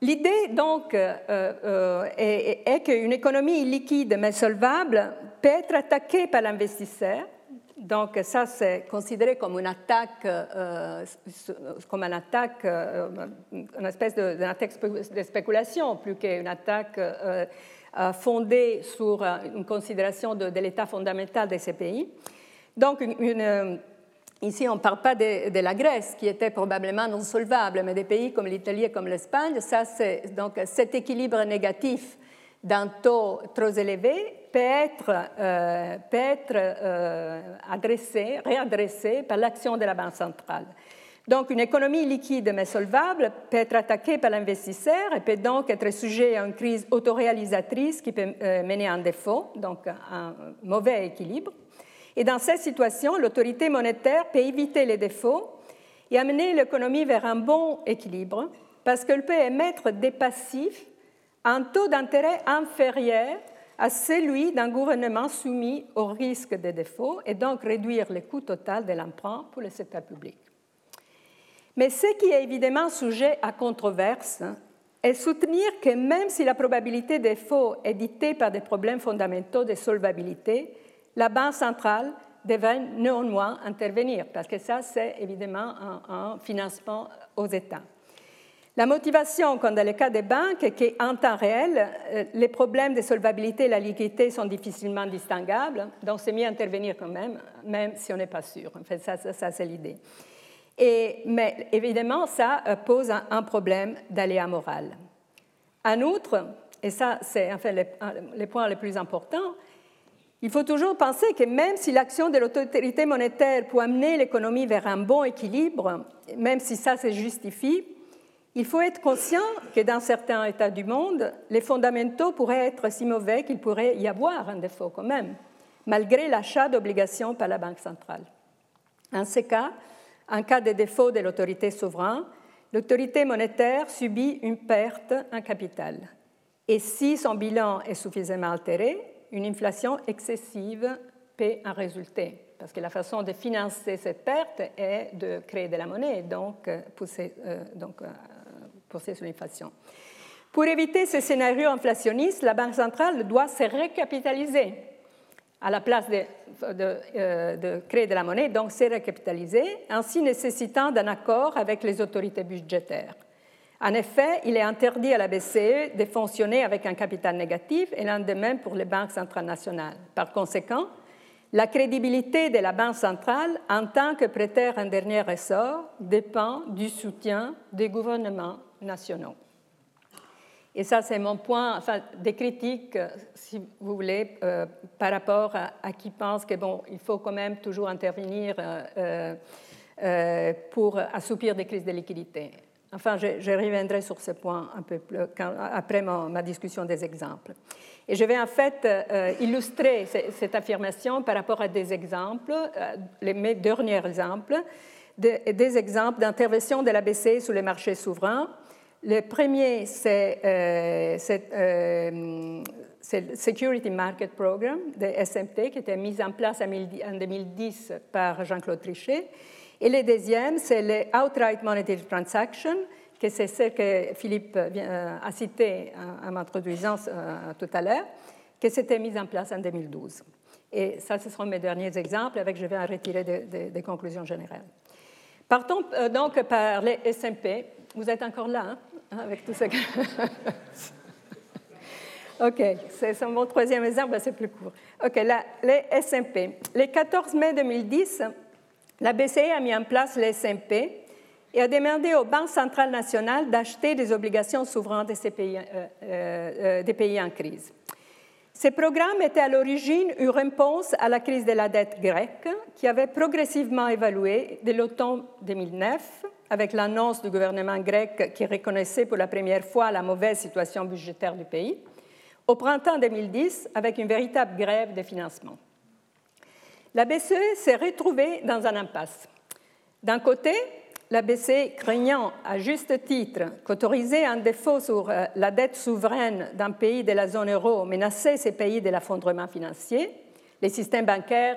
L'idée, donc, euh, euh, est, qu'une économie illiquide mais solvable peut être attaquée par l'investisseur. Donc, ça, c'est considéré comme une attaque, euh, comme une attaque, une espèce de, de spéculation, plus qu'une attaque fondée sur une considération de, l'état fondamental de ces pays. Donc, Ici, on ne parle pas de, la Grèce, qui était probablement non solvable, mais des pays comme l'Italie et comme l'Espagne. Ça, donc cet équilibre négatif d'un taux trop élevé peut être, euh, peut être euh, adressé, réadressé par l'action de la Banque centrale. Donc, une économie liquide mais solvable peut être attaquée par l'investisseur et peut donc être sujet à une crise autoréalisatrice qui peut euh, mener à un défaut, donc un mauvais équilibre. Et dans cette situation, l'autorité monétaire peut éviter les défauts et amener l'économie vers un bon équilibre parce qu'elle peut émettre des passifs à un taux d'intérêt inférieur à celui d'un gouvernement soumis au risque des défauts et donc réduire le coût total de l'emprunt pour le secteur public. Mais ce qui est évidemment sujet à controverse est soutenir que même si la probabilité des défaut est dictée par des problèmes fondamentaux de solvabilité, la Banque centrale devait néanmoins intervenir, parce que ça, c'est évidemment un, financement aux États. La motivation, comme dans le cas des banques, est qu'en temps réel, euh, les problèmes de solvabilité et la liquidité sont difficilement distinguables, donc c'est mieux intervenir quand même, même si on n'est pas sûr. En fait, ça, c'est l'idée. mais évidemment, ça euh, pose un, problème d'aléa moral. En outre, et ça, c'est en fait le, le point le plus important, il faut toujours penser que même si l'action de l'autorité monétaire peut amener l'économie vers un bon équilibre, même si ça se justifie, il faut être conscient que dans certains États du monde, les fondamentaux pourraient être si mauvais qu'il pourrait y avoir un défaut quand même, malgré l'achat d'obligations par la Banque centrale. En ce cas, en cas de défaut de l'autorité souveraine, l'autorité monétaire subit une perte en capital. Et si son bilan est suffisamment altéré, une inflation excessive peut en résulter, parce que la façon de financer cette perte est de créer de la monnaie, donc euh, pousser, euh, donc, euh. Pour éviter ce scénario inflationniste, la Banque centrale doit se recapitaliser à la place de, de, de, créer de la monnaie, donc se recapitaliser, ainsi nécessitant d'un accord avec les autorités budgétaires. En effet, il est interdit à la BCE de fonctionner avec un capital négatif et l'un de même pour les banques centrales nationales. Par conséquent, la crédibilité de la Banque centrale en tant que prêteur en dernier ressort dépend du soutien des gouvernements nationaux. Et ça, c'est mon point, enfin, des critiques, si vous voulez, euh, par rapport à, qui pense qu'il bon, faut quand même toujours intervenir euh, euh, pour assoupir des crises de liquidité. Enfin, je, reviendrai sur ce point un peu plus, après ma, discussion des exemples. Et je vais en fait euh, illustrer cette affirmation par rapport à des exemples, euh, les, mes derniers exemples, des exemples d'intervention de la BCE sur les marchés souverains. Le premier, c'est euh, le Security Market Program de SMP qui était mis en place en 2010 par Jean-Claude Trichet et le deuxième, c'est le Outright Monetary Transaction, que c'est ce que Philippe euh, a cité en m'introduisant euh, tout à l'heure, qui s'était mis en place en 2012. Et ça, ce seront mes derniers exemples, avec je vais en retirer des, conclusions générales. Partons euh, donc par les SMP. Vous êtes encore là, hein, avec tout ça. OK, c'est mon troisième exemple, c'est plus court. OK, les SMP. Le 14 mai 2010, la BCE a mis en place les SMP et a demandé aux banques centrales nationales d'acheter des obligations souveraines de ces pays, des pays en crise. Ce programme était à l'origine une réponse à la crise de la dette grecque qui avait progressivement évalué dès l'automne 2009 avec l'annonce du gouvernement grec qui reconnaissait pour la première fois la mauvaise situation budgétaire du pays, au printemps 2010 avec une véritable grève de financement. La BCE s'est retrouvée dans un impasse. D'un côté, la BCE, craignant à juste titre qu'autoriser un défaut sur euh, la dette souveraine d'un pays de la zone euro menaçait ces pays de l'affondrement financier, les systèmes bancaires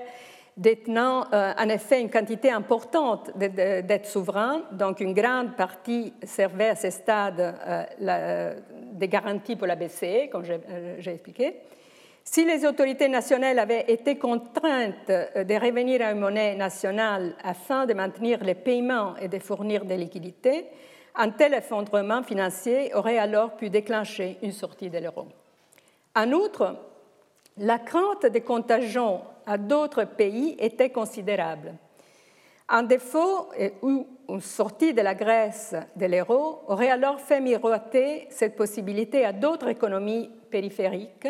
détenant euh, en effet une quantité importante de dettes souveraines, donc une grande partie servait à ce stade euh, des garanties pour la BCE, comme j'ai expliqué, si les autorités nationales avaient été contraintes euh, de revenir à une monnaie nationale afin de maintenir les paiements et de fournir des liquidités, un tel effondrement financier aurait alors pu déclencher une sortie de l'euro. En outre, la crainte des contagions à d'autres pays était considérable. Un défaut ou une sortie de la Grèce de l'euro aurait alors fait miroiter cette possibilité à d'autres économies périphériques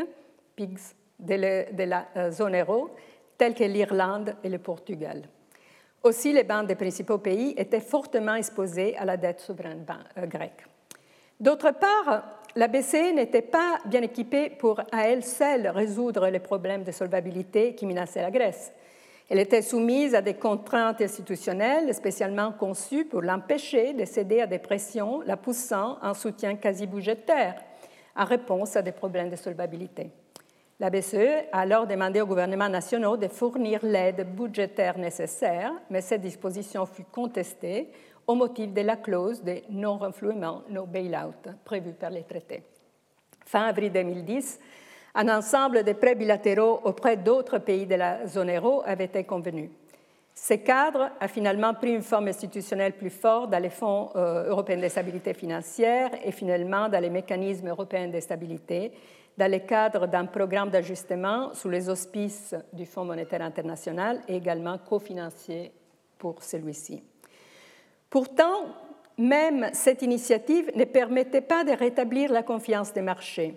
de la euh, zone euro, telles que l'Irlande et le Portugal. Aussi, les banques des principaux pays étaient fortement exposées à la dette souveraine euh, grecque. D'autre part, la BCE n'était pas bien équipée pour à elle seule résoudre les problèmes de solvabilité qui menaçaient la Grèce. Elle était soumise à des contraintes institutionnelles spécialement conçues pour l'empêcher de céder à des pressions, la poussant en soutien quasi budgétaire en réponse à des problèmes de solvabilité. La BCE a alors demandé aux gouvernements nationaux de fournir l'aide budgétaire nécessaire, mais cette disposition fut contestée au motif de la clause de non-renflouement, no bail-out, prévue par les traités. Fin avril 2010, un ensemble de prêts bilatéraux auprès d'autres pays de la zone euro avait été convenu. Ce cadre a finalement pris une forme institutionnelle plus forte dans les fonds euh, européens de stabilité financière et finalement dans les mécanismes européens de stabilité dans le cadre d'un programme d'ajustement sous les auspices du Fonds monétaire international et également cofinancier pour celui-ci. Pourtant, même cette initiative ne permettait pas de rétablir la confiance des marchés,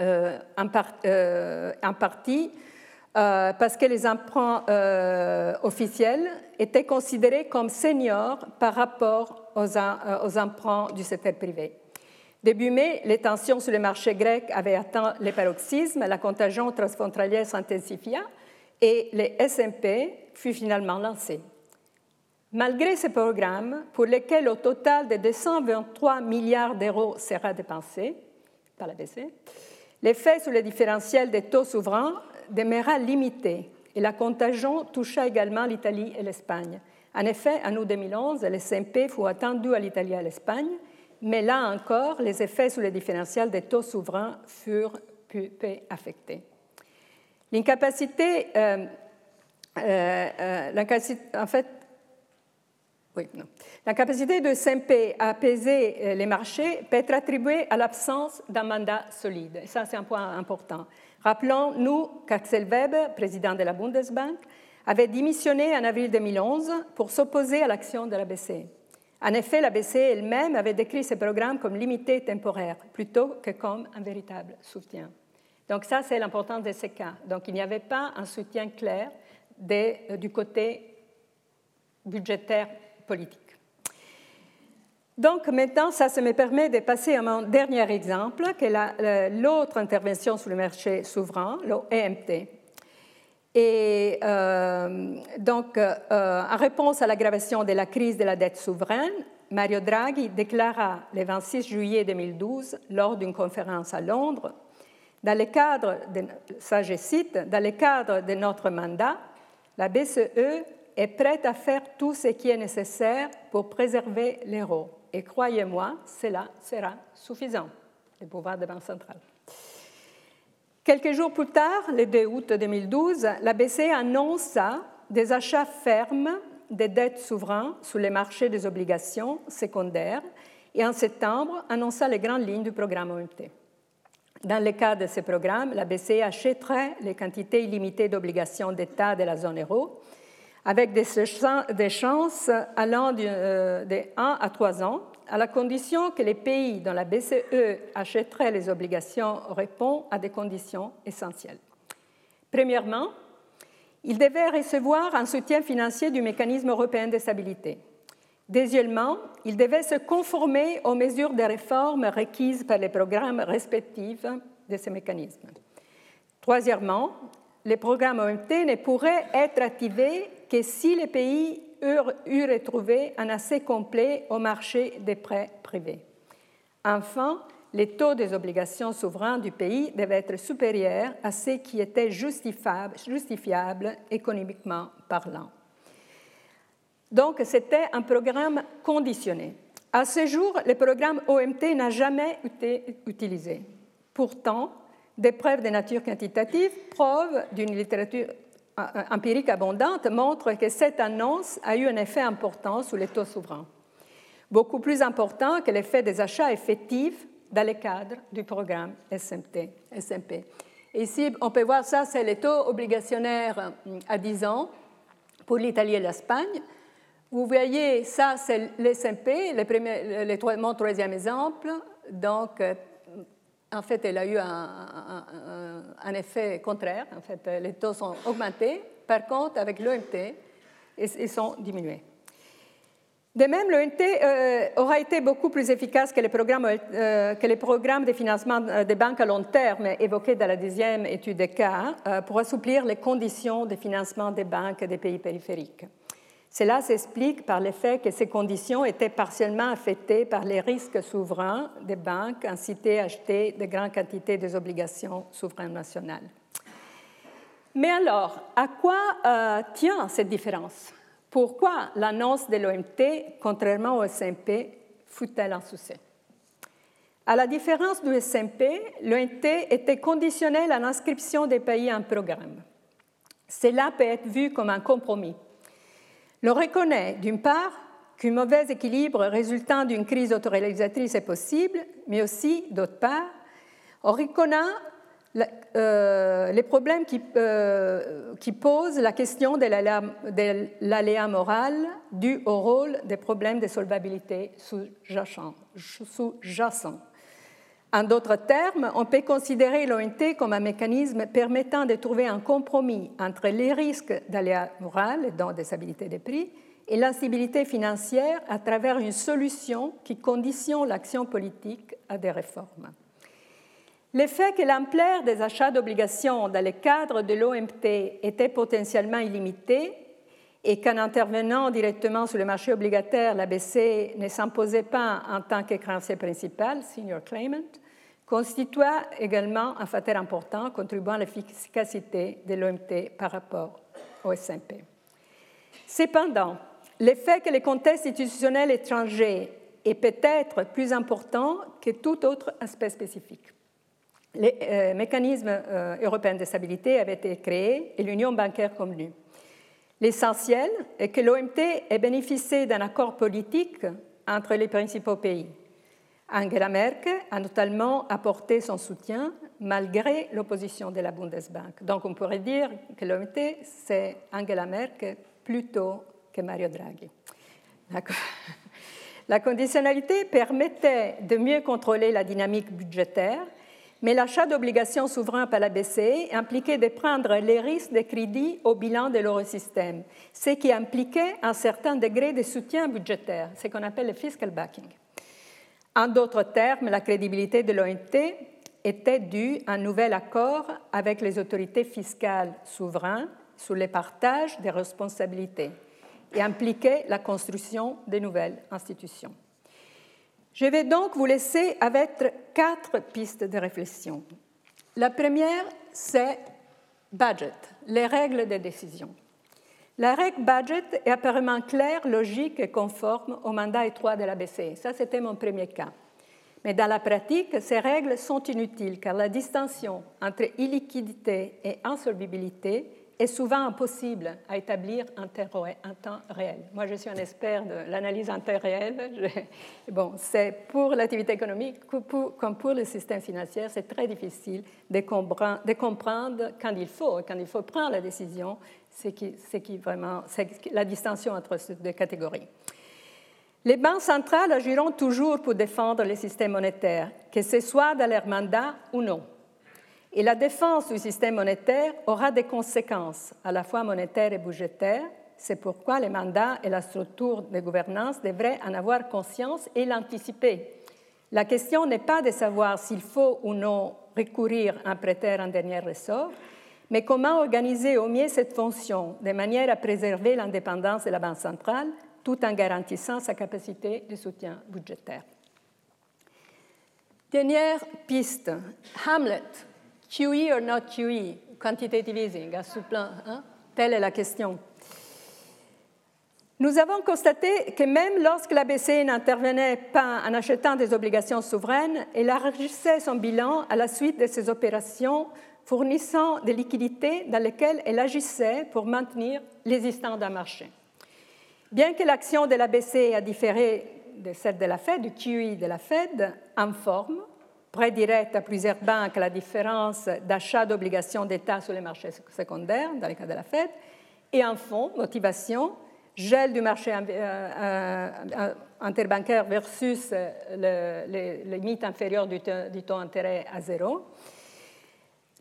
euh, en, euh, partie euh, parce que les emprunts officiels étaient considérés comme seniors par rapport aux emprunts du secteur privé. Début mai, les tensions sur le marché grec avaient atteint les paroxysmes, la contagion transfrontalière s'intensifia et le SMP fut finalement lancé. Malgré ce programme, pour lequel au total de 223 milliards d'euros sera dépensé par la BCE, l'effet sur le différentiel des taux souverains demeura limité et la contagion toucha également l'Italie et l'Espagne. En effet, en août 2011, le SMP fut attendu à l'Italie et à l'Espagne mais là encore, les effets sur le différentiel des taux souverains furent peu, affectés. L'incapacité, euh, euh, euh, en fait, oui, non. De SMP à apaiser les marchés peut être attribuée à l'absence d'un mandat solide. Ça, c'est un point important. Rappelons-nous qu'Axel Weber, président de la Bundesbank, avait démissionné en avril 2011 pour s'opposer à l'action de la BCE. En effet, la BCE elle-même avait décrit ce programme comme limité et temporaire, plutôt que comme un véritable soutien. Donc ça, c'est l'importance de ces cas. Donc il n'y avait pas un soutien clair euh, du côté budgétaire politique. Donc maintenant, ça, me permet de passer à mon dernier exemple, qui est l'autre intervention sur le marché souverain, l'EMT. Et euh, donc, euh, en réponse à l'aggravation de la crise de la dette souveraine, Mario Draghi déclara le 26 juillet 2012, lors d'une conférence à Londres, dans le cadre de, dans le cadre de notre mandat, la BCE est prête à faire tout ce qui est nécessaire pour préserver l'euro. Et croyez-moi, cela sera suffisant, le pouvoir de Banque centrale. Quelques jours plus tard, le 2 août 2012, la BCE annonça des achats fermes de dettes souveraines sur les marchés des obligations secondaires et en septembre annonça les grandes lignes du programme OMT. Dans le cas de ce programme, la BCE achèterait les quantités illimitées d'obligations d'État de la zone euro avec des chances allant de, 1 euh, à 3 ans, à la condition que les pays dont la BCE achèterait les obligations répondent à des conditions essentielles. Premièrement, ils devaient recevoir un soutien financier du mécanisme européen de stabilité. Deuxièmement, ils devaient se conformer aux mesures de réforme requises par les programmes respectifs de ces mécanismes. Troisièmement, les programmes OMT ne pourraient être activés que si les pays eurent retrouvé un accès complet au marché des prêts privés. Enfin, les taux des obligations souveraines du pays devaient être supérieurs à ce qui était justifiable, justifiable économiquement parlant. Donc, c'était un programme conditionné. À ce jour, le programme OMT n'a jamais été utilisé. Pourtant, des preuves de nature quantitative, preuves d'une littérature empirique abondante, montrent que cette annonce a eu un effet important sur les taux souverains, beaucoup plus important que l'effet des achats effectifs dans le cadre du programme SMT, SMP. Ici, on peut voir ça, c'est les taux obligationnaires euh, à 10 ans pour l'Italie et l'Espagne. Vous voyez, ça, c'est l'SMP, le mon troisième exemple. Donc, en fait, elle a eu un, effet contraire. En fait, les taux sont augmentés. Par contre, avec l'OMT, ils sont diminués. De même, l'OMT euh, aura été beaucoup plus efficace que les programmes, euh, de financement euh, des banques à long terme évoqués dans la deuxième étude de cas pour assouplir les conditions de financement des banques des pays périphériques. Cela s'explique par le fait que ces conditions étaient partiellement affectées par les risques souverains des banques incitées à acheter de grandes quantités des obligations souveraines nationales. Mais alors, à quoi euh, tient cette différence? Pourquoi l'annonce de l'OMT, contrairement au SMP, fut-elle un succès? À la différence du SMP, l'OMT était conditionnel à l'inscription des pays en programme. Cela peut être vu comme un compromis l'on reconnaît, d'une part, qu'un mauvais équilibre résultant d'une crise autoréalisatrice est possible, mais aussi, d'autre part, on reconnaît euh, les problèmes qui, euh, qui, posent la question de l'aléa moral dû au rôle des problèmes de solvabilité sous-jacents. En d'autres termes, on peut considérer l'ONT comme un mécanisme permettant de trouver un compromis entre les risques d'aléa moral, dont des stabilités des prix, et l'instabilité financière à travers une solution qui conditionne l'action politique à des réformes. Le fait que l'ampleur des achats d'obligations dans le cadre de l'OMT était potentiellement illimitée et qu'en intervenant directement sur le marché obligataire, la BCE ne s'imposait pas en tant que créancier principal, senior claimant, constitua également un facteur important contribuant à l'efficacité de l'OMT par rapport au SMP. Cependant, le fait que le contexte institutionnel étranger est peut-être plus important que tout autre aspect spécifique. Les euh, mécanismes euh, européens de stabilité avaient été créés et l'union bancaire convenue. L'essentiel est que l'OMT ait bénéficié d'un accord politique entre les principaux pays. Angela Merkel a notamment apporté son soutien malgré l'opposition de la Bundesbank. Donc on pourrait dire que l'OMT, c'est Angela Merkel plutôt que Mario Draghi. La conditionnalité permettait de mieux contrôler la dynamique budgétaire, mais l'achat d'obligations souveraines par la BCE impliquait de prendre les risques de crédit au bilan de l'eurosystème, ce qui impliquait un certain degré de soutien budgétaire, ce qu'on appelle le fiscal backing. En d'autres termes, la crédibilité de l'OMT était due à un nouvel accord avec les autorités fiscales souveraines sur le partage des responsabilités et impliquait la construction de nouvelles institutions. Je vais donc vous laisser avec quatre pistes de réflexion. La première, c'est budget, les règles de décision. La règle budget est apparemment claire, logique et conforme au mandat étroit de la BCE. Ça, c'était mon premier cas. Mais dans la pratique, ces règles sont inutiles car la distinction entre illiquidité et insolvibilité est souvent impossible à établir en temps réel. Moi, je suis un expert de l'analyse en temps réel. Bon, c'est pour l'activité économique comme pour le système financier, c'est très difficile de comprendre, quand il faut prendre la décision, c'est qui, vraiment, la distinction entre ces deux catégories. Les banques centrales agiront toujours pour défendre le système monétaire, que ce soit dans leur mandat ou non. Et la défense du système monétaire aura des conséquences à la fois monétaires et budgétaires. C'est pourquoi les mandats et la structure de gouvernance devraient en avoir conscience et l'anticiper. La question n'est pas de savoir s'il faut ou non recourir à un prêteur en dernier ressort, mais comment organiser au mieux cette fonction de manière à préserver l'indépendance de la Banque centrale tout en garantissant sa capacité de soutien budgétaire? Dernière piste, Hamlet QE or not QE, quantitative easing, à ce plan, hein? telle est la question. Nous avons constaté que même lorsque la BCE n'intervenait pas en achetant des obligations souveraines, elle enrichissait son bilan à la suite de ces opérations, fournissant des liquidités dans lesquelles elle agissait pour maintenir l'existence d'un marché. Bien que l'action de la BCE a différé de celle de la Fed, du QE de la Fed, en forme, prêt direct à plusieurs banques à la différence d'achat d'obligations d'État sur les marchés secondaires, dans le cas de la Fed, et en fond, motivation, gel du marché euh, euh, euh, interbancaire versus les limites inférieures du, du taux d'intérêt à zéro.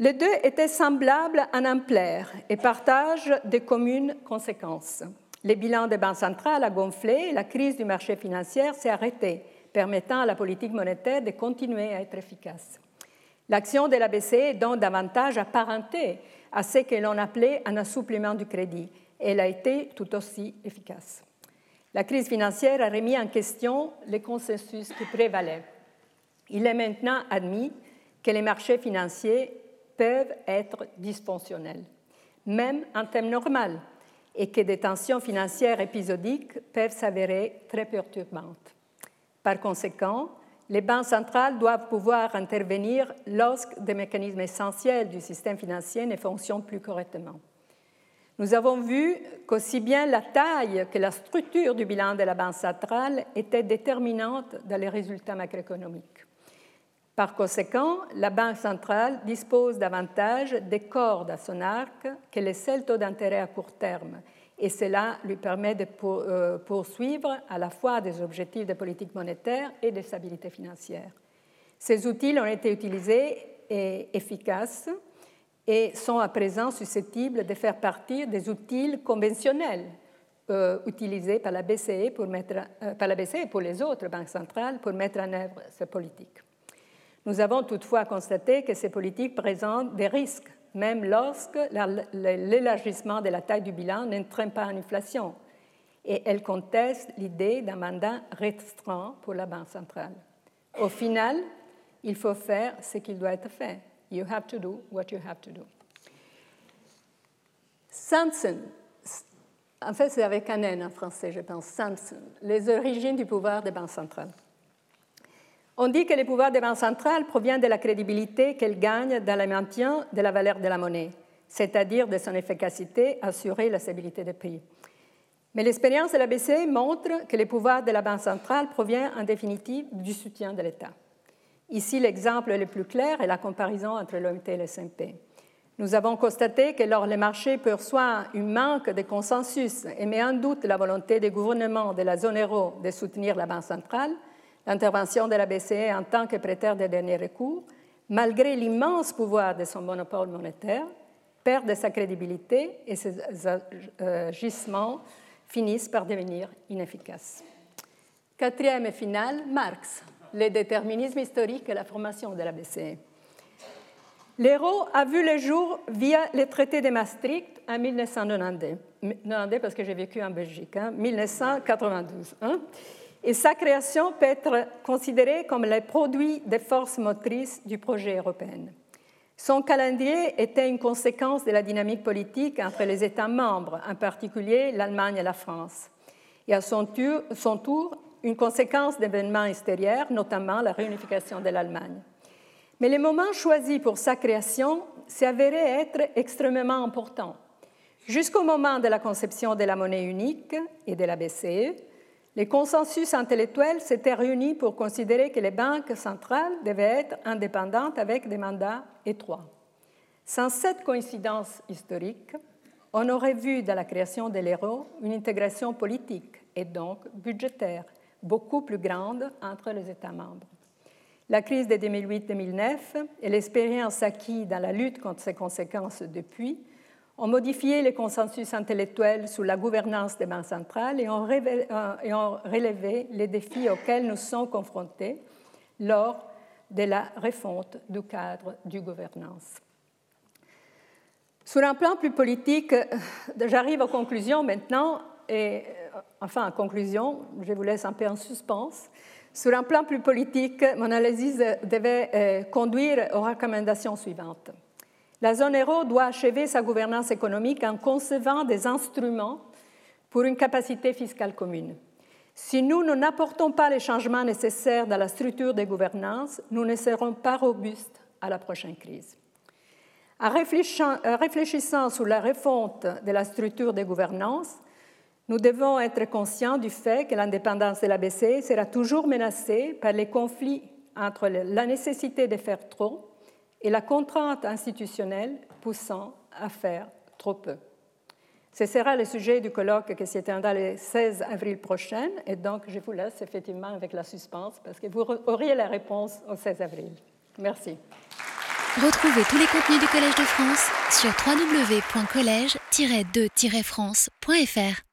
Les deux étaient semblables en ampleur et partagent des communes conséquences. Les bilans des banques centrales a gonflé et la crise du marché financier s'est arrêtée permettant à la politique monétaire de continuer à être efficace. L'action de la BCE est donc davantage apparentée à ce que l'on appelait un assouplement du crédit. Elle a été tout aussi efficace. La crise financière a remis en question les consensus qui prévalaient. Il est maintenant admis que les marchés financiers peuvent être dysfonctionnels, même en temps normal, et que des tensions financières épisodiques peuvent s'avérer très perturbantes. Par conséquent, les banques centrales doivent pouvoir intervenir lorsque des mécanismes essentiels du système financier ne fonctionnent plus correctement. Nous avons vu qu'aussi bien la taille que la structure du bilan de la Banque centrale étaient déterminantes dans les résultats macroéconomiques. Par conséquent, la Banque centrale dispose davantage des cordes à son arc que les seuls taux d'intérêt à court terme et cela lui permet de euh, poursuivre à la fois des objectifs de politique monétaire et de stabilité financière. Ces outils ont été utilisés et efficaces et sont à présent susceptibles de faire partie des outils conventionnels euh, utilisés par la, BCE euh, par la BCE et pour les autres banques centrales pour mettre en œuvre ces politiques. Nous avons toutefois constaté que ces politiques présentent des risques même lorsque l'élargissement de la taille du bilan n'entraîne pas en inflation. Et elle conteste l'idée d'un mandat restreint pour la Banque centrale. Au final, il faut faire ce qu'il doit être fait. You have to do what you have to do. Samson, en fait c'est avec un N en français, je pense, Samson, les origines du pouvoir des banques centrales. On dit que le pouvoir des banques centrales provient de la crédibilité qu'elles gagnent dans le maintien de la valeur de la monnaie, c'est-à-dire de son efficacité à assurer la stabilité des prix. Mais l'expérience de la BCE montre que le pouvoir de la Banque centrale provient en définitive du soutien de l'État. Ici, l'exemple le plus clair est la comparaison entre l'OMT et le SMP. Nous avons constaté que lors les marchés perçoivent un manque de consensus et met en doute la volonté des gouvernements de la zone euro de soutenir la Banque centrale, L'intervention de la BCE en tant que prêteur de dernier recours, malgré l'immense pouvoir de son monopole monétaire, perd de sa crédibilité et ses agissements finissent par devenir inefficaces. Quatrième et final, Marx, le déterminisme historique et la formation de la BCE. L'euro a vu le jour via le traité de Maastricht en 1992, 92 parce que j'ai vécu en Belgique, hein, 1992. Hein et sa création peut être considérée comme le produit des forces motrices du projet européen. Son calendrier était une conséquence de la dynamique politique entre les États membres, en particulier l'Allemagne et la France, et à son tour, une conséquence d'événements extérieurs, notamment la réunification de l'Allemagne. Mais le moment choisi pour sa création s'est avéré être extrêmement important, Jusqu'au moment de la conception de la monnaie unique et de la BCE, les consensus intellectuels s'étaient réunis pour considérer que les banques centrales devaient être indépendantes avec des mandats étroits. Sans cette coïncidence historique, on aurait vu dans la création de l'euro une intégration politique et donc budgétaire beaucoup plus grande entre les États membres. La crise de 2008-2009 et l'expérience acquise dans la lutte contre ses conséquences depuis ont modifié les consensus intellectuels sur la gouvernance des banques centrales et ont, euh, relevé les défis auxquels nous sommes confrontés lors de la refonte du cadre du gouvernance. Sur un plan plus politique, euh, j'arrive aux conclusions maintenant, et euh, enfin en conclusion, je vous laisse un peu en suspens. Sur un plan plus politique, mon analyse devait conduire aux recommandations suivantes. La zone euro doit achever sa gouvernance économique en concevant des instruments pour une capacité fiscale commune. Si nous n'apportons pas les changements nécessaires dans la structure des gouvernances, nous ne serons pas robustes à la prochaine crise. En réfléchissant sur la refonte de la structure des gouvernances, nous devons être conscients du fait que l'indépendance de la BCE sera toujours menacée par les conflits entre la nécessité de faire trop et la contrainte institutionnelle poussant à faire trop peu. Ce sera le sujet du colloque qui s'éteindra le 16 avril prochain, et donc je vous laisse effectivement avec la suspense parce que vous auriez la réponse au 16 avril. Merci. Retrouvez tous les contenus du Collège de France sur www.colège-2-france.fr.